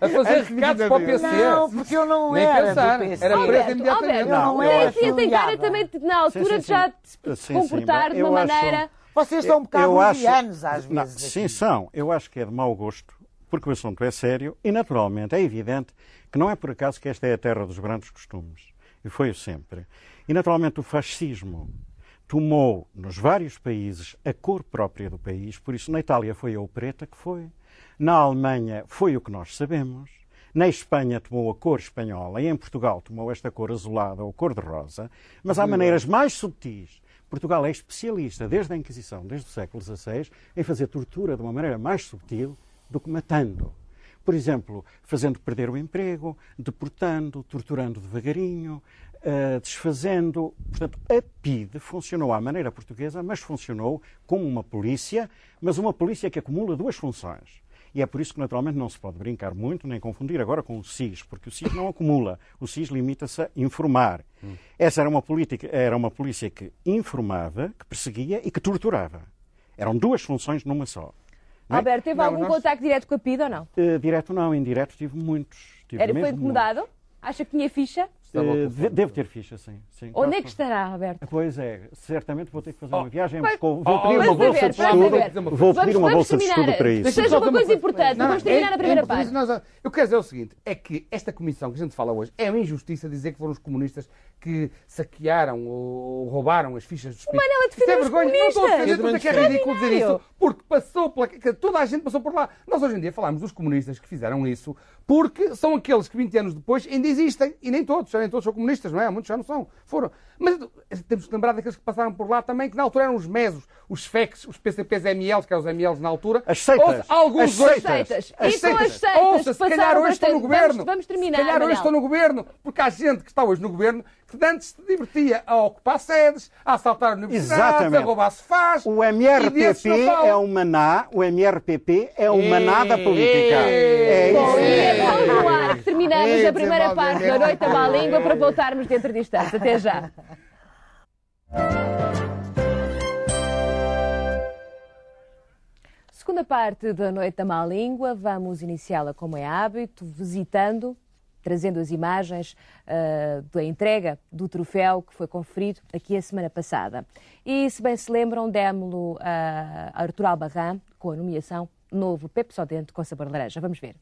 A fazer Antes de recados para o PC. Não, porque eu não Nem era pensar. do PC. Era preso Alberto, imediatamente. Alberto, Eu não eu era Ele tem cara também, na altura, Sim, sim, de já sim. se Sim, comportar sim, de uma maneira. Vocês são um bocado levianos às não, vezes. sim, aqui. são. Eu acho que é de mau gosto, porque o assunto é sério e, naturalmente, é evidente que não é por acaso que esta é a terra dos grandes costumes. E foi o sempre. E, naturalmente, o fascismo tomou nos vários países a cor própria do país, por isso na Itália foi a opereta que foi, na Alemanha foi o que nós sabemos, na Espanha tomou a cor espanhola e em Portugal tomou esta cor azulada ou cor de rosa, mas há maneiras mais subtis. Portugal é especialista, desde a Inquisição, desde o século XVI, em fazer tortura de uma maneira mais subtil do que matando. Por exemplo, fazendo perder o emprego, deportando, torturando devagarinho, eh, desfazendo. Portanto, a PIDE funcionou à maneira portuguesa, mas funcionou como uma polícia, mas uma polícia que acumula duas funções. E é por isso que, naturalmente, não se pode brincar muito nem confundir agora com o SIS, porque o SIS não acumula. O SIS limita-se a informar. Essa era uma, política, era uma polícia que informava, que perseguia e que torturava. Eram duas funções numa só. Não é? Alberto, teve Não, algum nós- contacto direto com a PID ou não? Eh, direto não, indireto tive muitos. Tive Era, foi incomodado? Acha que tinha ficha? De- devo ter ficha, sim. sim Onde é que estará, Alberto? Pois é, certamente vou ter que fazer uma viagem a Moscou. Oh, Vou pedir uma bolsa saber, de estudo. Vou pedir uma bolsa de estudo para isso. Seja uma coisa importante, vamos terminar a primeira parte. nós- eu quero dizer o seguinte: é que esta comissão que a gente fala hoje é uma injustiça dizer que foram os comunistas que saquearam ou roubaram as fichas dos PIB. Manela Isso é vergonha. Não estou a defender, comunistas. estou a dizer que é ridículo dizer isso, porque passou pela. toda a gente passou por lá. Nós hoje em dia falamos dos comunistas que fizeram isso porque são aqueles que 20 anos depois ainda existem. E nem todos, já nem todos são comunistas, não é? Muitos já não são. Foram. Mas temos que lembrar daqueles que passaram por lá também, que na altura eram os mesos, os FECs, os PCPs MLs, que eram os MLs na altura. As seitas. Ou- alguns As seitas. As E com as seitas. seitas Ouça, se calhar hoje estão no governo. Vamos- vamos terminar, Se calhar hoje estão no governo, porque há gente que está hoje no governo que antes se divertia a ocupar sedes, a assaltar universidades, Exatamente. a roubar sofás. O MRPP é o maná, o MRPP é o maná da política. É Bom, isso. e é ar que terminamos a primeira parte da. Noite à Má Língua para voltarmos dentro de instantes. Até já. Segunda parte da Noite da Má Língua, vamos iniciá-la como é hábito, visitando, trazendo as imagens ah, da entrega do troféu que foi conferido aqui a semana passada. E, se bem se lembram, demos-lo a Artur Albarran com a nomeação Novo Pepsodente com sabor laranja. Vamos ver.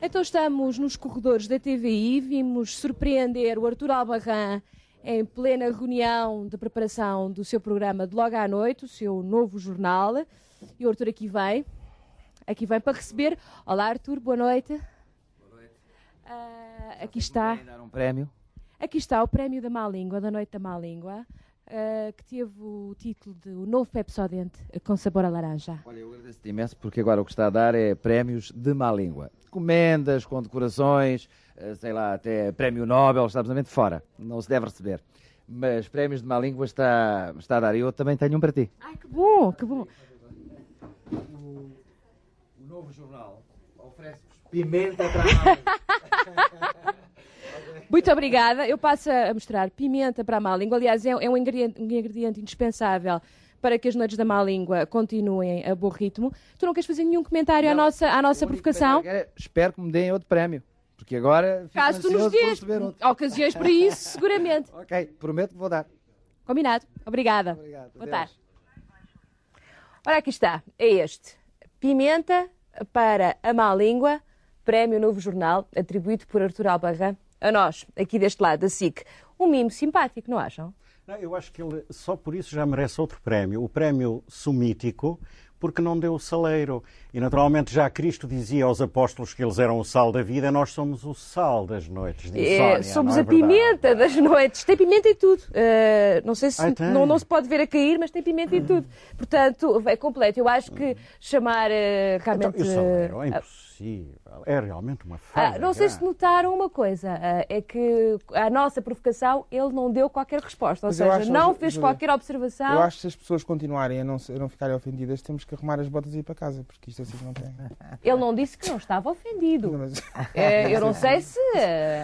Então estamos nos corredores da TVI, vimos surpreender o Artur Albarran em plena reunião de preparação do seu programa de logo à noite, o seu novo jornal. E o Artur aqui vem, aqui vem para receber. Olá Artur, boa noite. Boa noite. aqui está, dar um prémio. aqui está o prémio da má língua, da noite da má língua, ah, que teve o título de O Novo Pepsodente com sabor a laranja. Olha, eu agradeço-te imenso porque agora o que está a dar é prémios de má língua. Comendas, condecorações, eh, sei lá, até prémio Nobel, está absolutamente fora. Não se deve receber. Mas prémios de má língua está, está a dar. E eu também tenho um para ti. Ai, que bom, que bom. O novo jornal oferece-vos pimenta para a. Muito obrigada. Eu passo a mostrar pimenta para a má língua. Aliás, é, é um, ingrediente, um ingrediente indispensável para que as noites da má língua continuem a bom ritmo. Tu não queres fazer nenhum comentário à Não, nossa, à nossa O único provocação? comentário que é, Espero que me deem outro prémio. Porque agora Caso tu nos dês ocasiões para isso, seguramente. Ok, prometo que vou dar. Combinado. Obrigada. Obrigado. Boa tarde. Ora, aqui está. É este. Pimenta para a má língua, prémio Novo Jornal, atribuído por Artur Albarran a nós, aqui deste lado da SIC. Um mimo simpático, não acham? Não, eu acho que ele só por isso já merece outro prémio, o prémio sumítico, porque não deu o saleiro. E naturalmente já Cristo dizia aos apóstolos que eles eram o sal da vida, nós somos o sal das noites de insónia. É, somos é a pimenta verdade? das noites. Tem pimenta e tudo. Uh, não sei se Ai, tem. não, não se pode ver a cair, mas tem pimenta e tudo. Portanto, é completo. Eu acho que chamar uh, Então, realmente. e o saleiro é uh, impossível. É realmente uma ah, falha. não sei se notaram uma coisa, ah, é que à nossa provocação ele não deu qualquer resposta, ou Mas seja, acho, não fez Júlia, qualquer observação. Eu acho que se as pessoas continuarem a não, se- a não ficarem ofendidas, temos que arrumar as botas e ir para casa, porque isto assim não tem. Ele não disse que não estava ofendido. Não, mas- Eh, eu não sei se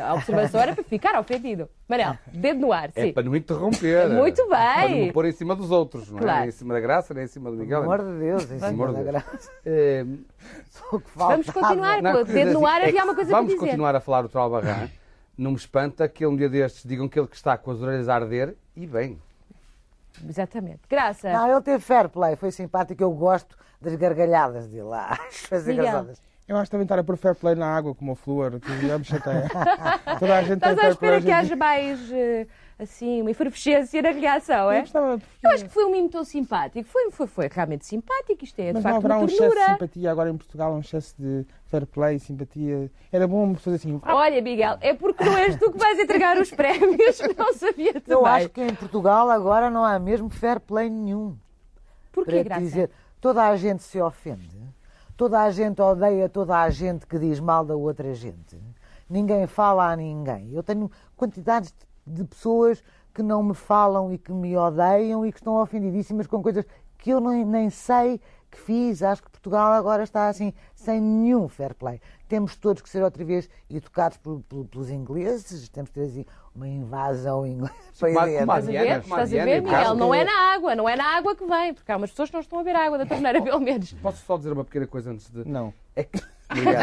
a observação era para ficar ofendido. Manel, dedo no ar, É sim. para não interromper. Muito Para não bem. pôr em cima dos outros, não é? Claro. Nem em cima da graça, nem em cima do Pelo Miguel. amor de Deus, em Pelo cima da graça. Eh, Só o que falta. Vamos continuar, não, pô, quer dedo no ar assim, é havia que uma coisa Vamos continuar a falar o Tralbarran. Não me espanta que um dia destes digam que ele que está com as orelhas a arder e bem. Exatamente. Graça. Não, ele teve fair play, foi simpático. Eu gosto das gargalhadas dele lá. Eu acho que também estar a pôr fair play na água como o flúor, que já me chateia. Toda a gente Estás tem à fair play. espera hoje que haja mais, eh, assim, uma efervescência na reação, Eu é? gostava- Eu acho que foi um mimo tão simpático. Foi, foi, foi realmente simpático. Isto é, de Mas não facto, haverá uma um excesso de simpatia agora em Portugal, um excesso de fair play, simpatia. Era bom fazer assim. Olha, Miguel, é porque não és tu que vais entregar os prémios. Não sabia também. Eu acho que em Portugal agora não há mesmo fair play nenhum. Porquê, Graça? dizer, toda a gente se ofende, toda a gente odeia toda a gente que diz mal da outra gente. Ninguém fala a ninguém. Eu tenho quantidades de pessoas que não me falam e que me odeiam e que estão ofendidíssimas com coisas que eu nem, nem sei que fiz. Acho que Portugal agora está assim, sem nenhum fair play. Temos todos que ser outra vez educados por- por- pelos ingleses, temos que ter assim, uma invasão inglesa. Estás a ver? Estás a Miguel? Não é na água, não é na água que vem, porque há umas pessoas que não estão a ver a água da torneira, pelo menos. Posso só dizer uma pequena coisa antes de. Não. É que. Miguel.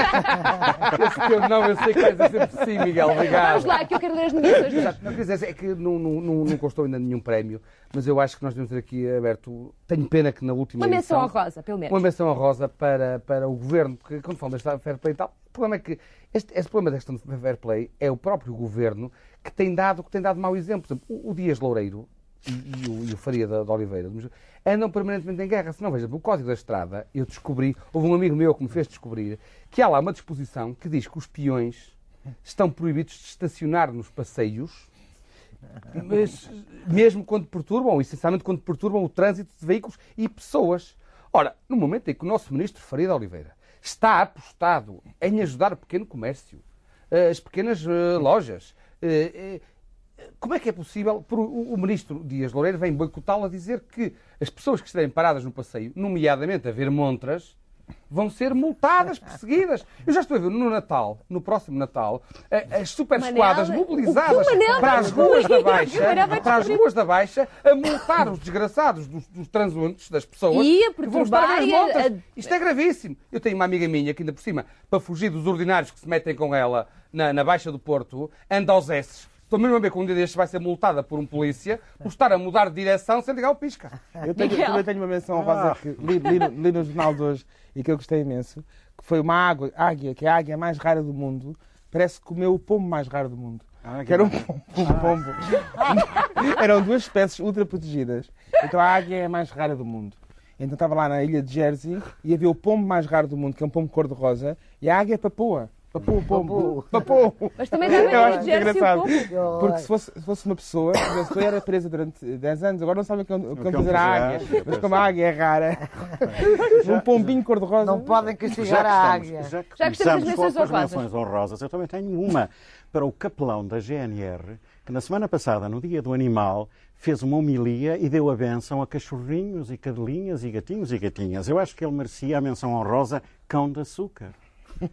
eu sei que eu não, eu sei que vais dizer sim, Miguel. Obrigado. Vamos lá, que eu quero ler as nomeações. Exato. Não, quer dizer, é que não, não, não, não constou ainda nenhum prémio, mas eu acho que nós devemos ter aqui aberto. Tenho pena que na última Uma menção edição. honrosa, pelo menos. Uma menção honrosa para, para o governo, porque quando falamos desta fair play e tal, o problema é que este, este problema desta questão fair play é o próprio governo que tem dado, que tem dado mau exemplo. Por exemplo, o, o Dias Loureiro e, e o, e o Faria da, da Oliveira andam permanentemente em guerra. Se não, veja, o Código da Estrada, eu descobri, houve um amigo meu que me fez descobrir, que há lá uma disposição que diz que os peões estão proibidos de estacionar nos passeios mas mesmo quando perturbam, essencialmente quando perturbam o trânsito de veículos e pessoas. Ora, no momento em que o nosso ministro Faria de Oliveira está apostado em ajudar o pequeno comércio, eh, as pequenas eh, lojas, eh, como é que é possível? O ministro Dias Loureiro vem boicotá-lo a dizer que as pessoas que estiverem paradas no passeio, nomeadamente a ver montras, vão ser multadas, perseguidas. Eu já estou a ver no Natal, no próximo Natal, as super esquadras mobilizadas para as ruas da Baixa, para as ruas da Baixa, a multar os desgraçados dos, dos transeuntes, das pessoas E que vão estar a ver as Isto é gravíssimo. Eu tenho uma amiga minha que ainda por cima, para fugir dos ordinários que se metem com ela na, na Baixa do Porto, anda aos S. Estou mesmo a ver que um dia destes vai ser multada por um polícia por estar a mudar de direção sem ligar o pisca. Eu tenho, também tenho uma menção honrosa que li, li, li no jornal de hoje e que eu gostei imenso, que foi uma água, águia, que é a águia mais rara do mundo, parece que comeu o pombo mais raro do mundo. Ah, Que era um pombo. um pombo. Eram duas espécies ultra protegidas. Então a águia é a mais rara do mundo. Então estava lá na ilha de Jersey e havia o pombo mais raro do mundo, que é um pombo cor-de-rosa, e a águia papua. Papua o pombo. Papua. Mas também dá Eu para acho é um engraçado. pouco. Porque se fosse, se fosse uma pessoa, a pessoa era presa durante 10 anos, agora não sabem o que o que vão fazer à águia. Mas como a águia é rara, um pombinho cor-de-rosa. Não podem Já castigar a estamos, águia. já que Já que estamos começamos nas com menções as honrosas. menções honrosas, eu também tenho uma para o capelão da GNR, que na semana passada, no Dia do Animal, fez uma homilia e deu a benção a cachorrinhos e cadelinhas e gatinhos e gatinhas. Eu acho que ele merecia a menção honrosa cão de açúcar.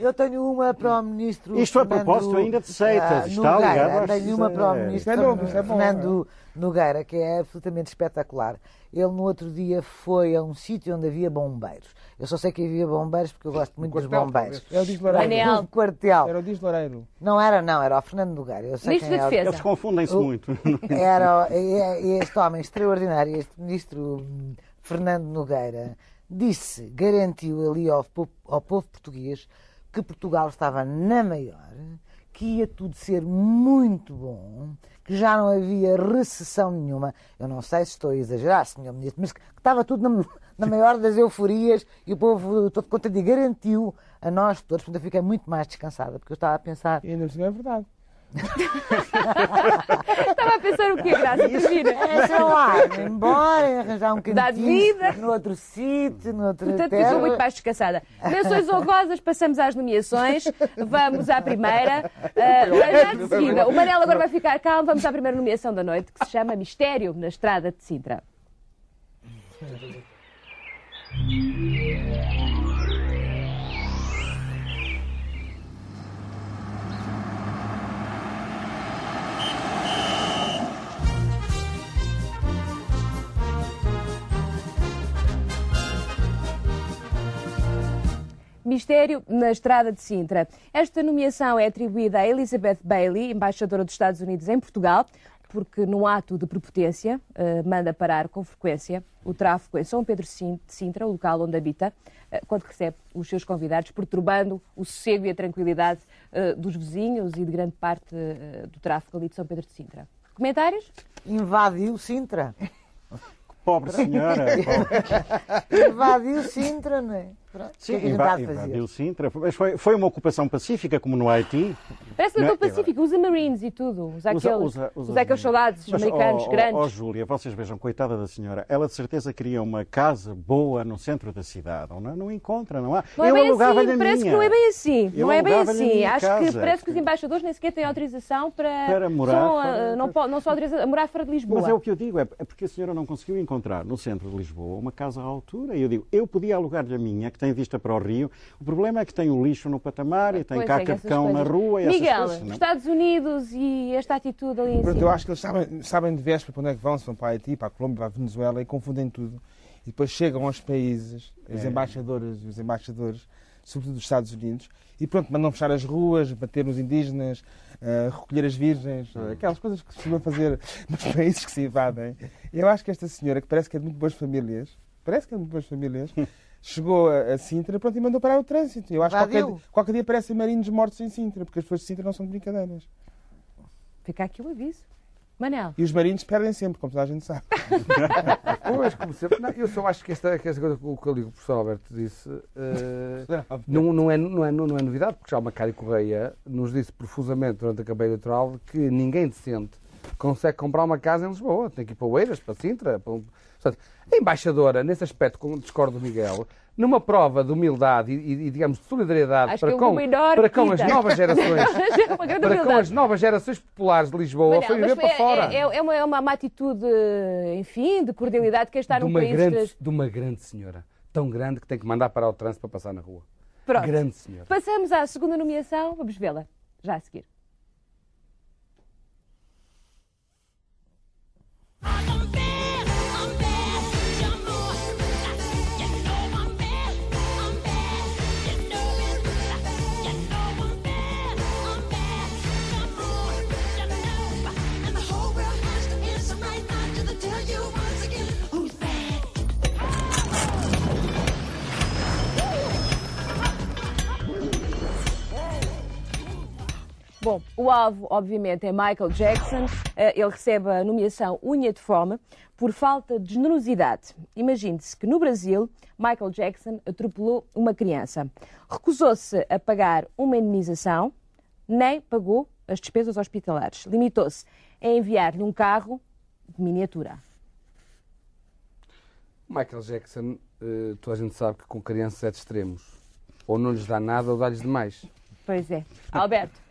Eu tenho uma para o ministro. Isto a Fernando, propósito ainda de seitas, ah, está ligado Tenho uma para o ministro é novo, é bom. Fernando Nogueira, que é absolutamente espetacular. Ele no outro dia foi a um sítio onde havia bombeiros. Eu só sei que havia bombeiros porque eu gosto muito dos quartel, bombeiros. É o Diz Loureiro. Quartel. Era o Diz Loureiro. Não era, não, era o Fernando Nogueira. Eu sei Ministro quem é o- Defesa. Eles confundem-se muito. Era é- é este homem extraordinário, este ministro hum, Fernando Nogueira, disse, garantiu ali ao povo, ao povo português que Portugal estava na maior, que ia tudo ser muito bom, que já não havia recessão nenhuma. Eu não sei se estou a exagerar, senhor Ministro, mas que estava tudo na, na maior das euforias e o povo, todo contente e garantiu a nós todos, portanto eu fiquei muito mais descansada, porque eu estava a pensar. E ainda não é verdade. Estava a pensar o quê, Graça? Termina. É, sei lá, embora, arranjar um Dá cantinho vida. no outro sítio, no outro Portanto, terra. ficou muito mais descansada. Menções honrosas, passamos às nomeações. Vamos à primeira. Mas já de seguida, o Manel agora vai ficar calmo. Vamos à primeira nomeação da noite, que se chama Mistério na Estrada de Sintra. Mistério na Estrada de Sintra. Esta nomeação é atribuída a Elizabeth Bailey, embaixadora dos Estados Unidos em Portugal, porque, num ato de prepotência, eh, manda parar com frequência o tráfego em São Pedro de Sintra, o local onde habita, eh, quando recebe os seus convidados, perturbando o sossego e a tranquilidade eh, dos vizinhos e de grande parte do tráfego ali de São Pedro de Sintra. Comentários? Invadiu Sintra. Pobre senhora. pobre. Invadiu Sintra, não é? Pronto. Sim, que é invadiu Sintra. Mas foi, foi uma ocupação pacífica, como no Haiti. Parece que Não é? estou pacífico, usa Marines e tudo, usa, Usa- aqueles, usa- usa- usa aqueles soldados Mas, americanos ó, grandes. ó, Júlia, vocês vejam, coitada da senhora, ela de certeza queria uma casa boa no centro da cidade. Não, não encontra, não há. Não é Eu bem alugava-lhe assim, parece minha. que não é bem assim. Eu não é bem assim. Acho que parece que os embaixadores nem sequer têm autorização para, Para morar só, fora- ah, não, não só autorização a morar fora de Lisboa. Mas é o que eu digo, é é porque a senhora não conseguiu encontrar no centro de Lisboa uma casa à altura. E eu digo, eu podia alugar-lhe a minha, que tem vista para o rio. O problema é que tem o lixo no patamar e tem Pois é, caca que de essas cão na coisas. rua e essas Miguel, coisas. os não. Estados Unidos e esta atitude ali em Pronto, cima. eu acho que eles sabem, sabem de véspera para onde é que vão, se vão para a Haiti, para a Colômbia, para a Venezuela e confundem tudo. E depois chegam aos países, as É. embaixadoras e os embaixadores, sobretudo dos Estados Unidos, e pronto, mandam fechar as ruas, bater nos indígenas, eh, recolher as virgens, eh, aquelas coisas que se costuma fazer nos países que se invadem. Eu acho que esta senhora, que parece que é de muito boas famílias, parece que é de muito boas famílias, chegou a, a Sintra pronto, e mandou parar o trânsito. Eu acho que qualquer, qualquer dia parecem marinos mortos em Sintra, porque as pessoas de Sintra não são de brincadeiras. Fica aqui o aviso. Manel, E os marinos perdem sempre, como toda a gente sabe. Pois, como sempre. Não, eu só acho que esta, que esta coisa que o que ali o professor Alberto disse eh, não, não, é, não, é, não é novidade, porque já o Macário Correia nos disse profusamente durante a campanha eleitoral que ninguém decente consegue comprar uma casa em Lisboa. Tem que ir para Oeiras, para Sintra. Para... Portanto, a embaixadora, nesse aspecto, discordo do Miguel, numa prova de humildade e, e, digamos, de solidariedade Acho para que com, para com as novas gerações. grande Para com as novas gerações populares de Lisboa, Manel, foi viver para é- fora. É, é uma, é uma, atitude, enfim, de cordialidade de quem está de num país... grande, que- de uma grande senhora. Tão grande que tem que mandar parar o trânsito para passar na rua. Pronto. Grande senhora. Passamos à segunda nomeação. Vamos vê-la já a seguir. Bom, o alvo, obviamente, é Michael Jackson. Eh, Ele recebe a nomeação Unha de Fome por falta de generosidade. Imagine-se que no Brasil, Michael Jackson atropelou uma criança. Recusou-se a pagar uma indenização, nem pagou as despesas hospitalares. Limitou-se a enviar-lhe um carro de miniatura. Michael Jackson, eh, toda a gente sabe que com crianças é de extremos. Ou não lhes dá nada ou dá-lhes demais. Pois é. Alberto,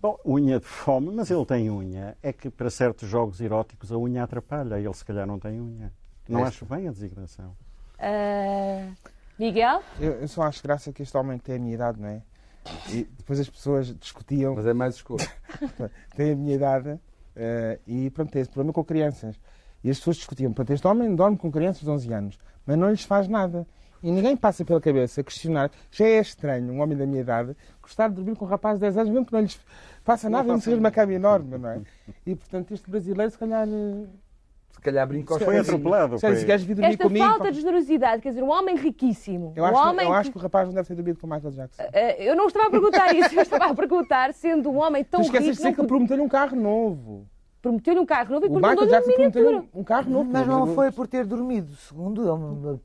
Bom, unha de fome, mas ele tem unha. É que para certos jogos eróticos a unha atrapalha. Ele se calhar não tem unha. Não Esta. acho bem a designação. eh, Miguel, Eu, eu só acho graça que este homem tem a minha idade, não é? E depois as pessoas discutiam, Mas é mais escuro. tem a minha idade eh, e pronto, tem esse problema com crianças. E as pessoas discutiam, pronto, este homem dorme com crianças de 11 anos, mas não lhes faz nada. E ninguém passa pela cabeça a questionar. Já é estranho um homem da minha idade gostar de dormir com um rapaz de 10 anos, mesmo que não lhes faça nada, não seja uma cama enorme, não é? E portanto, este brasileiro, se calhar, eh, Se calhar brinco aos Foi atropelado. Se queres vir dormir Esta comigo... falta de generosidade, quer dizer, um homem riquíssimo, Eu um acho, que, homem eu que- acho que o rapaz não deve ter dormido com o Michael Jackson. Eh, eu não estava a perguntar isso, eu estava a perguntar, sendo um homem tão Tu esqueces rico, de dizer que não prometeu-lhe um carro novo. Prometeu-lhe um carro novo e O Michael perguntou-lhe Jackson uma prometeu-lhe miniatura. um, carro novo. Mas não foi por ter dormido, segundo ele me,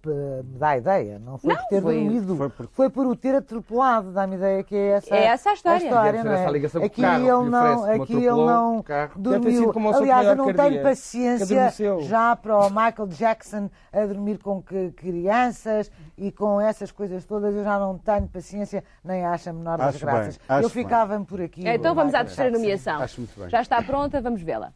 dá a ideia. Não foi Não, por ter foi- dormido, foi foi por- por... o ter atropelado. Dá-me a ideia que é essa, É essa a história. Deve ser não é? essa a ligação aqui carro ele não, aqui ele não dormiu. Aliás, eu não tenho paciência já para o Michael Jackson a dormir com que- crianças e com essas coisas todas. Eu já não tenho paciência, nem acho a menor das graças. eu ficava-me por aqui. Então vamos à terceira nomeação. Acho muito bem. Já está pronta, vamos vê-la.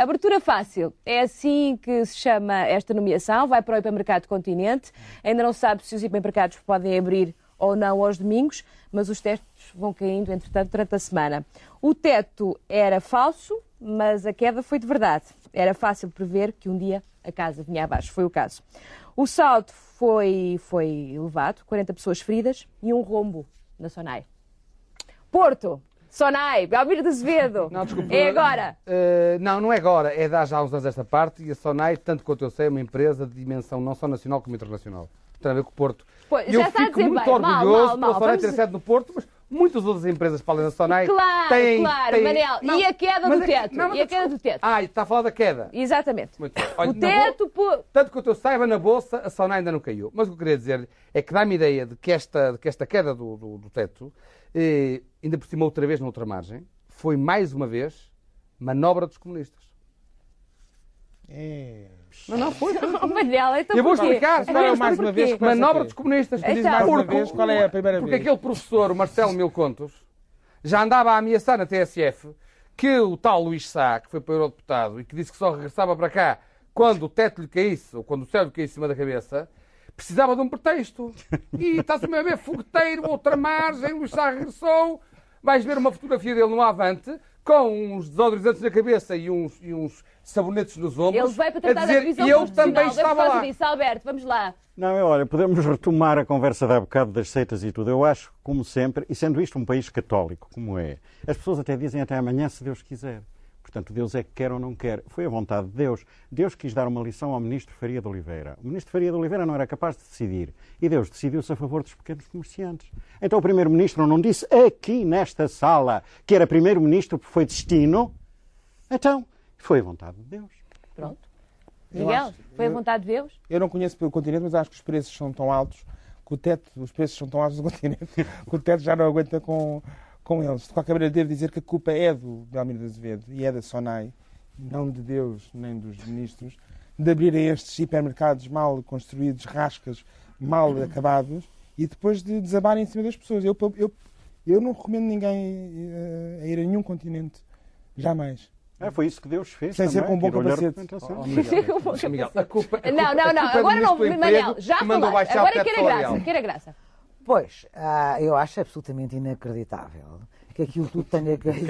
Abertura fácil. É assim que se chama esta nomeação. Vai para o hipermercado Continente. Ainda não se sabe se os hipermercados podem abrir ou não aos domingos, mas os testes vão caindo, entretanto, durante a semana. O teto era falso, mas a queda foi de verdade. Era fácil prever que um dia a casa vinha abaixo. Foi o caso. O saldo foi, foi elevado, 40 pessoas feridas e um rombo na Sonai. Porto, Sonai, Belmiro de Azevedo. Não, desculpa. É agora. Eh, não, não é agora. É dar já há uns anos esta parte e a Sonai, tanto quanto eu sei, é uma empresa de dimensão não só nacional como internacional. Tem a ver com o Porto. Pois, eu já fico muito bem. Mal, orgulhoso mal, mal. pela Sonai Vamos- ter sede no Porto, mas muitas outras empresas da Sonai Claro, têm... claro, têm- Manel. Não, E a queda mas do é- teto? não, E a queda do teto? Ah, está a falar da queda. Exatamente. Olha, o teto, pô, Tanto quanto eu saiba, na Bolsa, a Sonai ainda não caiu. Mas o que eu queria dizer é que dá-me ideia de que esta, de que esta queda do, do, do teto, eh, ainda por cima outra vez na outra margem, foi mais uma vez manobra dos comunistas. É. Não, não, foi. oh, Manel, então Eu vou explicar. Então mais uma vez, Manobra dos comunistas. Diz mais uma Porque- vez qual é a primeira Porque vez. aquele professor, o Marcelo Milcontos, já andava a ameaçar na TSF que o tal Luís Sá, que foi para o Eurodeputado e que disse que só regressava para cá quando o teto lhe caísse, ou quando o céu lhe caísse em cima da cabeça, precisava de um pretexto. E está-se a ver fogueteiro, outra margem, Luís Sá regressou. Vais ver uma fotografia dele no Avante, com uns desodorizantes na cabeça e uns, e uns sabonetes nos ombros. Ele veio para a tratar da dizer, revisão e eu também estava lá. Isso. Alberto, vamos lá. Não, eu, olha, podemos retomar a conversa de há bocado das seitas e tudo. Eu acho, como sempre, e sendo isto um país católico, como é, as pessoas até dizem até amanhã, se Deus quiser. Portanto, Deus é que quer ou não quer. Foi a vontade de Deus. Deus quis dar uma lição ao ministro Faria de Oliveira. O ministro Faria de Oliveira não era capaz de decidir. E Deus decidiu-se a favor dos pequenos comerciantes. Então o primeiro-ministro não disse aqui nesta sala que era primeiro-ministro porque foi destino. Então, foi a vontade de Deus. Pronto. Eu Miguel, acho- foi a eu- vontade de Deus? Eu não conheço pelo continente, mas acho que os preços são tão altos que o teto, os preços são tão altos no continente que o teto já não aguenta com, com eles. De qualquer maneira, devo dizer que a culpa é do Belmiro de Azevedo e é da Sonai, não de Deus nem dos ministros, de abrirem estes hipermercados mal construídos, rascas, mal acabados e depois de desabarem em cima das pessoas. Eu, eu, eu não recomendo ninguém eh, a ir a nenhum continente. Jamais. É, foi isso que Deus fez. Sem ser com bom tirou-lhe a capacete. Oh, Miguel, Miguel, a culpa, a Não, culpa- não, não. é do Agora não, Manel, já falaste. Agora queira graça, queira graça. Pois, ah, eu acho absolutamente inacreditável que aquilo tudo tenha caído.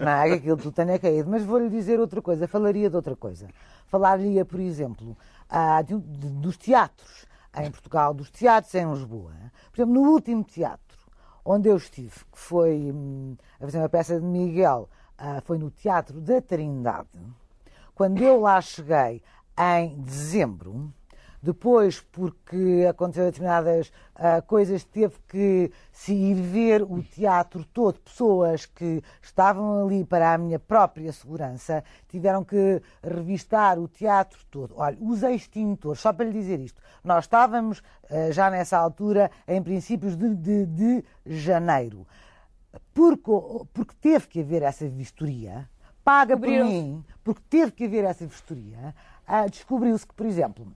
Não, é que aquilo tudo tenha caído. Mas vou-lhe dizer outra coisa, falaria de outra coisa. Falar-lhe, por exemplo, ah, de- de- dos teatros em Portugal, dos teatros em Lisboa. Por exemplo, no último teatro onde eu estive, que foi hum, a fazer uma peça de Miguel, ah, foi no Teatro da Trindade. Quando eu lá cheguei em dezembro, depois, porque aconteceram determinadas ah, coisas, teve que se ir ver o teatro todo. Pessoas que estavam ali para a minha própria segurança tiveram que revistar o teatro todo. Olha, os extintores, só para lhe dizer isto, nós estávamos ah, já nessa altura, em princípios de, de, de janeiro. Porque, porque teve que haver essa vistoria, paga por mim, porque teve que haver essa vistoria, ah, descobriu-se que, por exemplo,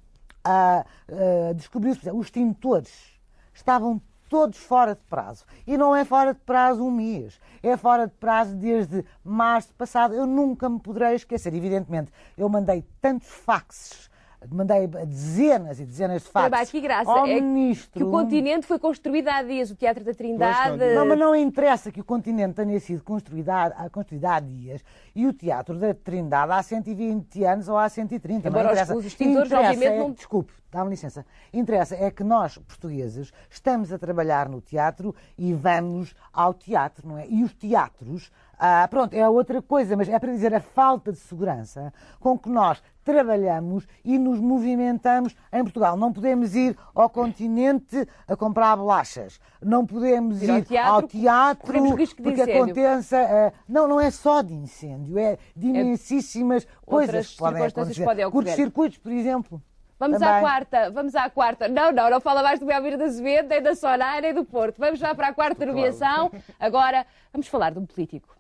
descobriu-se, por exemplo, os extintores estavam todos fora de prazo. E não é fora de prazo um mês, é fora de prazo desde março passado. Eu nunca me poderei esquecer, evidentemente. Eu mandei tantos faxes mandei dezenas e dezenas de fatos que graça. ao é ministro. que o continente foi construído há dias, o Teatro da Trindade. Pois, Não, mas não interessa que o continente tenha sido construído há, construído há dias e o Teatro da Trindade há 120 anos ou há 130. Embora não os- interessa. os extintores, Interessa obviamente, é- não- Desculpe, dá-me licença. Interessa é que nós, portugueses, estamos a trabalhar no teatro e vamos ao teatro, não é? E os teatros, ah, pronto, é outra coisa, mas é para dizer a falta de segurança com que nós trabalhamos e nos movimentamos em Portugal. Não podemos ir ao continente a comprar bolachas. Não podemos Ir ao ir teatro, ao teatro risco de porque aconteça. ah, não, não é só de incêndio, é de imensíssimas coisas que podem circunstâncias acontecer. podem ocorrer. Curtos-circuitos, por exemplo. Vamos à Também. quarta, vamos à quarta. Não, não, não fala mais do Belmiro da Azevedo, nem da Sonar, nem do Porto. Vamos já para a quarta nomeação. Agora, vamos falar de um político.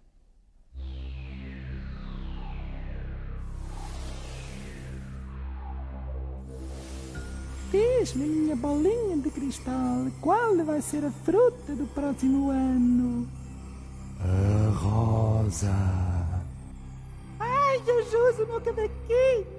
Diz-me, minha bolinha de cristal, qual vai ser a fruta do próximo ano? A rosa. Ai, Jesus, o meu cavaquinho!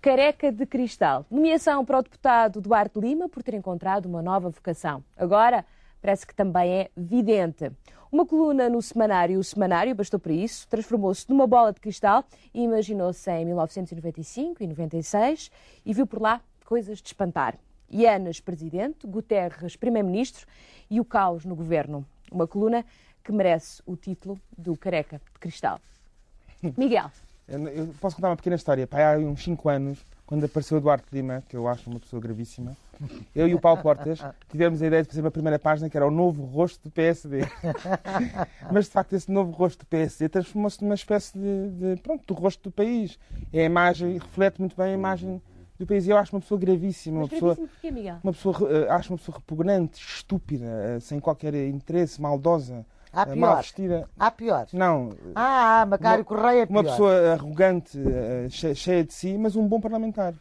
Careca de Cristal. Nomeação para o deputado Duarte Lima por ter encontrado uma nova vocação. Agora, parece que também é vidente. Uma coluna no semanário, o semanário, bastou para isso, transformou-se numa bola de cristal e imaginou-se em 1995 e 96 e viu por lá coisas de espantar. Ianas, presidente, Guterres, primeiro-ministro e o caos no governo. Uma coluna que merece o título do Careca de Cristal. Miguel. Eu, posso contar uma pequena história. Pai, há uns 5 anos, quando apareceu o Duarte Lima, que eu acho uma pessoa gravíssima, eu e o Paulo Portas tivemos a ideia de fazer uma primeira página que era o novo rosto do PSD. Mas, de facto, esse novo rosto do PSD transformou-se numa espécie de, de, pronto, do rosto do país. É a imagem, reflete muito bem a imagem do país. E eu acho uma pessoa gravíssima, uma pessoa, porquê, Miguel? uma pessoa, eh, acho uma pessoa repugnante, estúpida, eh, sem qualquer interesse, maldosa, Há eh, mal pior. vestida. Há pior. Não, Ah, Macário Uma- Correia é pior. uma pessoa arrogante, che- cheia de si, mas um bom parlamentar.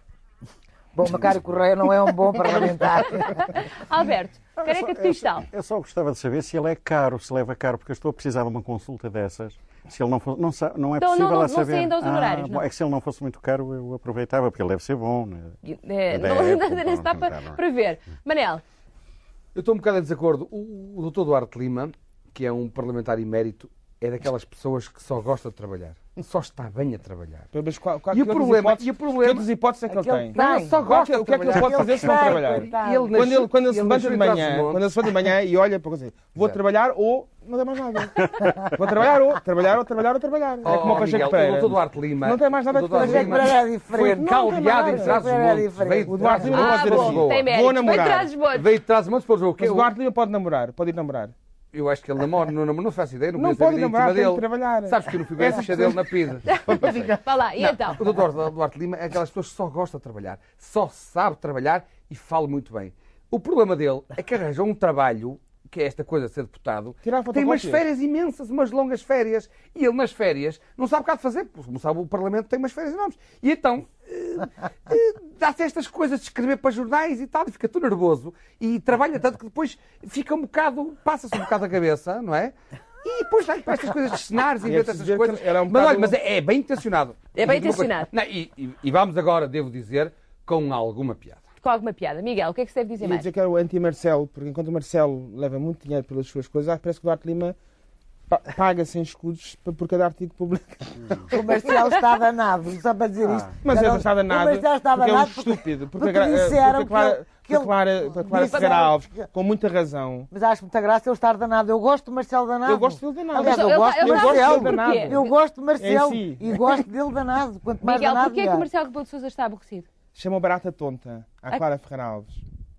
Bom, Macário Correia não é um bom parlamentar. Alberto, Careca de Cristal. Eu só gostava de saber se ele é caro, se leva caro, porque eu estou a precisar de uma consulta dessas. Se ele não for, não, sa- não é Então, possível não- não- não saber. sei ainda os honorários, bom, não. É que se ele não fosse muito caro, eu aproveitava, porque ele deve ser bom. Né? É, não, está não, para, não, não. para ver. Manel, Eu estou um bocado em desacordo. O, o doutor Duarte Lima, que é um parlamentar emérito, é daquelas pessoas que só gosta de trabalhar. Só está bem a trabalhar. Mas qual, qual, E o problema- hipóteses- e o problema- que outras hipóteses é que ele tem? tem. Não, só gosta o que é que ele pode fazer se não trabalhar? Ele Quando ele, quando ele se ele levanta de manhã, Trás-os-Montes. quando ele se levanta de manhã e olha para você, vou Exato. trabalhar ou não dá mais nada. vou trabalhar ou trabalhar ou trabalhar ou trabalhar. É como o Oh, Pacheco Miguel, Pereira. O doutor Duarte Lima. Não tem mais nada o que doutor fazer. Duarte Pacheco Pereira é diferente. Foi caldeado tem em nada, trás Pacheco Pereira diferente. Veio O Duarte Lima pode dizer assim. Tem Vou namorar. Veio de trás montes para o jogo. Mas o Duarte Lima pode namorar, pode ir namorar. Eu acho que ele namora, não, namora, não faço ideia, não, Não pode namorar, tem dele. trabalhar. Sabes que eu não fui ver a ficha dele na PIDE. Vá lá, e então? O doutor Duarte Lima é aquelas pessoas que só gosta de trabalhar, só sabe trabalhar e fala muito bem. O problema dele é que arranja um trabalho, que é esta coisa de ser deputado, tem umas férias imensas, umas longas férias, e ele nas férias não sabe o que há de fazer, porque como sabe o Parlamento tem umas férias enormes. E então eh, eh, dá-se estas coisas de escrever para jornais e tal, e fica tudo nervoso, e trabalha tanto que depois fica um bocado, passa-se um bocado a cabeça, não é? E depois vai para estas coisas de cenários inventa essas coisas. um mas olha, mas é, é bem intencionado. É bem intencionado. Não, e, e- e vamos agora, devo dizer, com alguma piada. Com alguma piada. Miguel, o que é que se deve dizer Ia mais? dizer que era o anti-Marcelo, porque enquanto o Marcelo leva muito dinheiro pelas suas coisas, ah, parece que o Duarte Lima pa- paga sem escudos por cada artigo publicado. O Marcelo está danado, só para dizer isto. Mas ele não- está danado, O Marcelo está porque é um danado porque- estúpido. Porque, porque gra- disseram porque Clara, que ele- Clara, porque a Clara Ferreira Alves, com muita razão, Mas acho muita graça ele estar danado. Eu gosto do Marcelo danado. eu gosto dele danado. Aliás, eu Ele- gosto ele do está Marcelo. dele danado. Eu gosto do Marcelo Em si. e gosto dele danado. Quanto mais Miguel, danado, porquê é que o. Marcelo Rebelo de Sousa está aborrecido? Chama barata tonta à. Clara Ferreira Alves.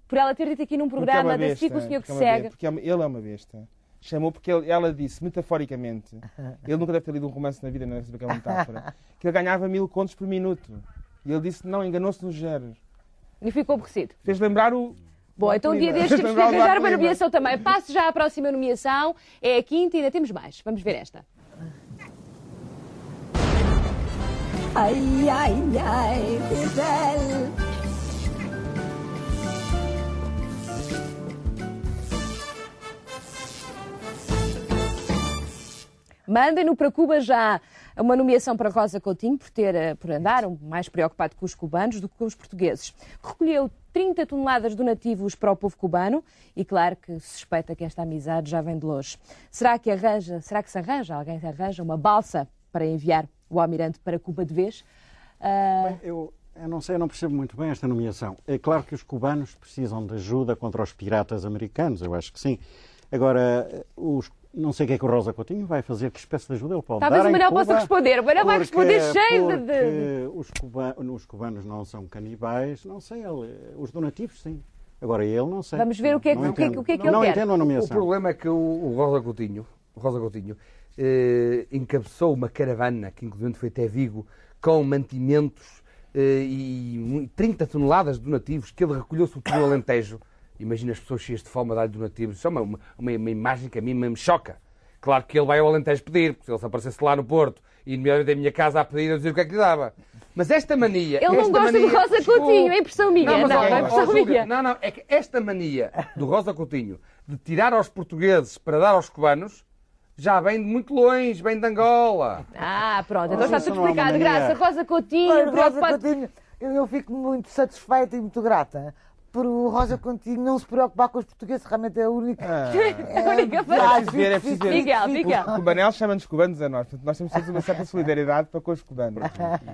Por ela ter dito aqui num é programa da besta, SIC o senhor que é segue. Porque é ele é uma besta. Chamou porque ele- ela disse, metaforicamente, ele nunca deve ter lido um romance na vida, não deve saber que é uma metáfora, que ele ganhava mil contos por minuto. E ele disse, não, enganou-se nos géneros. E ficou aborrecido. Fez lembrar o... Bom, então um dia destes temos que o arranjar uma nomeação também. Passo já à próxima nomeação. É a quinta e ainda temos mais. Vamos ver esta. Ai, ai, ai, Gisele. Mandem-no para Cuba já. Uma nomeação para Rosa Coutinho por, ter, eh, por andar mais preocupado com os cubanos do que com os portugueses. Recolheu 30 toneladas de donativos para o povo cubano e claro que suspeita que esta amizade já vem de longe. Será que arranja, será que se arranja, alguém se arranja uma balsa para enviar o almirante para Cuba de vez? Ah, Bem, eu, eu não sei, eu não percebo muito bem esta nomeação. É claro que os cubanos precisam de ajuda contra os piratas americanos, eu acho que sim. Agora, os, não sei o que é que o Rosa Coutinho vai fazer, que espécie de ajuda ele pode Talvez dar o em Manuel possa responder. O Manuel vai responder cheio de- porque Os, cuba- os cubanos não são canibais, não sei, ele, os donativos sim. Agora ele não sei. Vamos ver o que é que- Não o que é que- o que é que não ele quer. entendo a O nomeação. problema é que o, o Rosa Coutinho, o Rosa Coutinho eh, encabeçou uma caravana, que inclusive foi até Vigo, com mantimentos eh, e mu- 30 toneladas de donativos que ele recolheu sobretudo no Alentejo. Imagina as pessoas cheias de fome a dar donativos. Isso é uma, uma, uma- imagem que a mim me choca. Claro que ele vai ao Alentejo pedir, porque se ele se aparecesse lá no Porto e imediatamente em minha casa a pedir, a dizer o que é que lhe dava. Mas esta mania. Ele não gosta mania, do Rosa Desculpe. Coutinho, é impressão minha. Não, mas, Não, é impressão minha. Não, não, é que esta mania do Rosa Coutinho de tirar aos portugueses para dar aos cubanos já vem de muito longe, vem de Angola. Ah, pronto, então está tudo explicado. Graça, Rosa Coutinho, Rosa preocupado. Coutinho, eu, eu fico muito satisfeita e muito grata por o Rosa Coutinho não se preocupar com os portugueses, realmente é a única. A única É frase. preciso ver, é preciso ver. Miguel, Miguel. O Cubanel chama-nos cubanos a nós, portanto nós temos todos uma certa solidariedade para com os cubanos.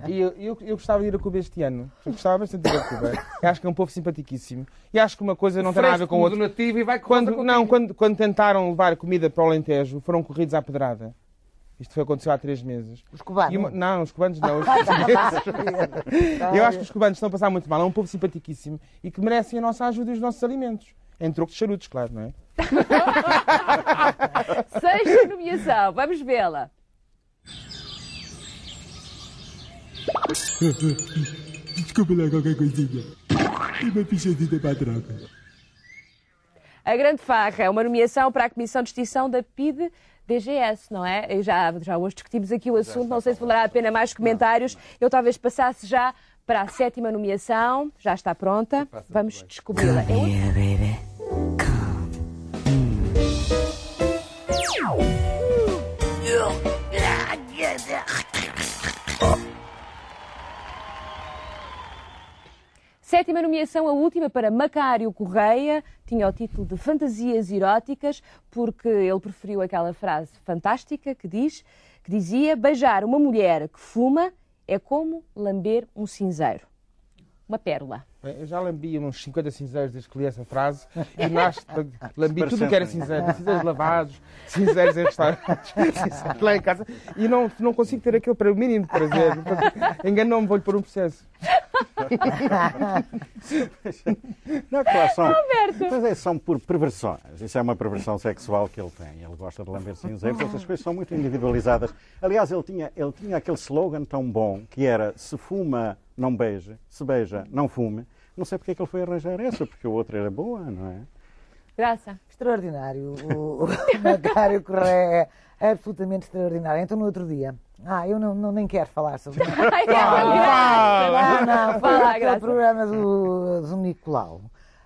E eu, eu, eu gostava de ir a Cuba este ano. Eu gostava bastante de ir a Cuba. Eu acho que é um povo simpaticíssimo. E acho que uma coisa não tem nada a ver com outra. donativo e vai Quando, não, quando, quando tentaram levar comida para o Alentejo, foram corridos à pedrada. Isto foi aconteceu há três meses. Os cubanos. Uma- não, os cubanos não, os portugueses. Eu acho que os cubanos estão a passar muito mal. É um povo simpaticíssimo e que merecem a nossa ajuda e os nossos alimentos. Em troco de charutos, claro, não é? Sexta nomeação, vamos vê-la. Desculpa lá qualquer coisinha. E uma pichadinha para a troca. A Grande Farra é uma nomeação para a Comissão de Extinção da PIDE DGS, não é? Eu já, já hoje discutimos aqui o assunto, não sei se valerá a pena mais comentários. Eu talvez passasse já para a sétima nomeação, já está pronta, vamos descobri-la. Sétima nomeação, a última, para Macário Correia. Tinha o título de Fantasias Eróticas, porque ele preferiu aquela frase fantástica que diz, que dizia, beijar uma mulher que fuma é como lamber um cinzeiro. Uma pérola. Bem, Eu já lambi uns 50 cinzeiros desde que li essa frase e nós lambi tudo o que era cinzeiro, cinzeiros lavados, cinzeiros em restaurantes, cinzeiros lá em casa e não, não consigo ter aquele para o mínimo de prazer. Enganou-me, vou-lhe pôr um processo. Não, claro, são, mas é, são por perversões. Isso é uma perversão sexual que ele tem. Ele gosta de lamber cinzeiros. Essas coisas são muito individualizadas. Aliás, ele tinha, ele tinha aquele slogan tão bom que era se fuma, não beije. Se beija, não fume. Não sei porque é que ele foi arranjar essa, porque o outro era boa, não é? Graça. Extraordinário. O, o Macário Correia é absolutamente extraordinário. Então, no outro dia. Ah, eu não, não- nem quero falar sobre isso. Ai, Graça. Não, não, Fala, Graça. programa do, do Nicolau.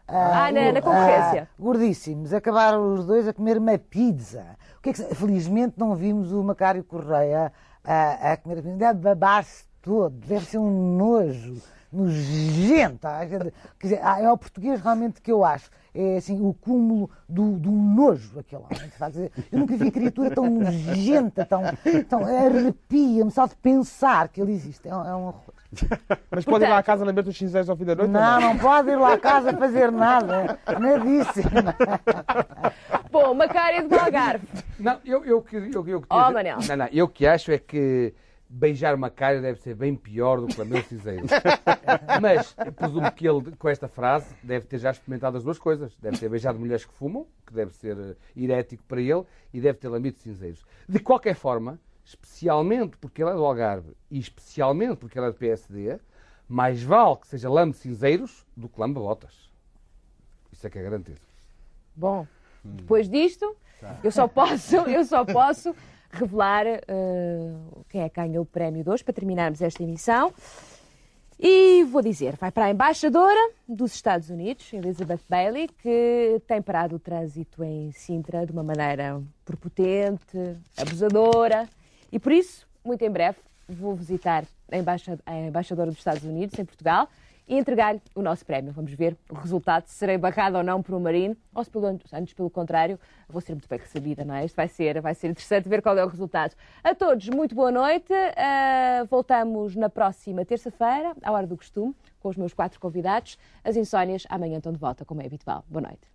Ah, na- na concorrência. ah, gordíssimos, acabaram os dois a comer uma pizza. O que é que Felizmente não vimos o Macário Correia a, a comer a pizza. Deve babar-se todo, deve ser um nojo, nojento. Ah, quer dizer, ah, é o português realmente que eu acho. É assim, o cúmulo do, do nojo, aquele homem. Eu nunca vi criatura tão nojenta, tão, tão arrepia-me só de pensar que ele existe. É um, é um horror. Mas pode ir lá à casa lamber os cinzeiros ao fim da noite? ou Não, não pode ir lá a casa fazer nada. Nadíssimo. Bom, Macário de Algarve. Não, eu, eu, que- eu, eu, que- Oh, Manel. Não, não, eu que acho é que beijar uma cara deve ser bem pior do que lamber o cinzeiro. Mas presumo que ele, com esta frase, deve ter já experimentado as duas coisas. Deve ter beijado mulheres que fumam, que deve ser eh, herético para ele, e deve ter lambido cinzeiros. De qualquer forma, especialmente porque ele é do Algarve e especialmente porque ele é do PSD, mais vale que seja lambe cinzeiros do que lambe botas. Isso é que é garantido. Bom, depois disto, eu só posso, eu só posso revelar eh, quem é que ganhou o prémio de hoje para terminarmos esta emissão. E vou dizer, vai para a embaixadora dos Estados Unidos, Elizabeth Bailey, que tem parado o trânsito em Sintra de uma maneira prepotente, abusadora, e por isso muito em breve, vou visitar a, a embaixadora dos Estados Unidos em Portugal e entregar-lhe o nosso prémio. Vamos ver o resultado, se serei barrada ou não por um marino, ou se pelo, antes pelo contrário, vou ser muito bem recebida, não é? Isto vai ser, vai ser interessante ver qual é o resultado. A todos, muito boa noite. Ah, voltamos na próxima terça-feira, à hora do costume, com os meus quatro convidados. As insónias amanhã estão de volta, como é habitual. Boa noite.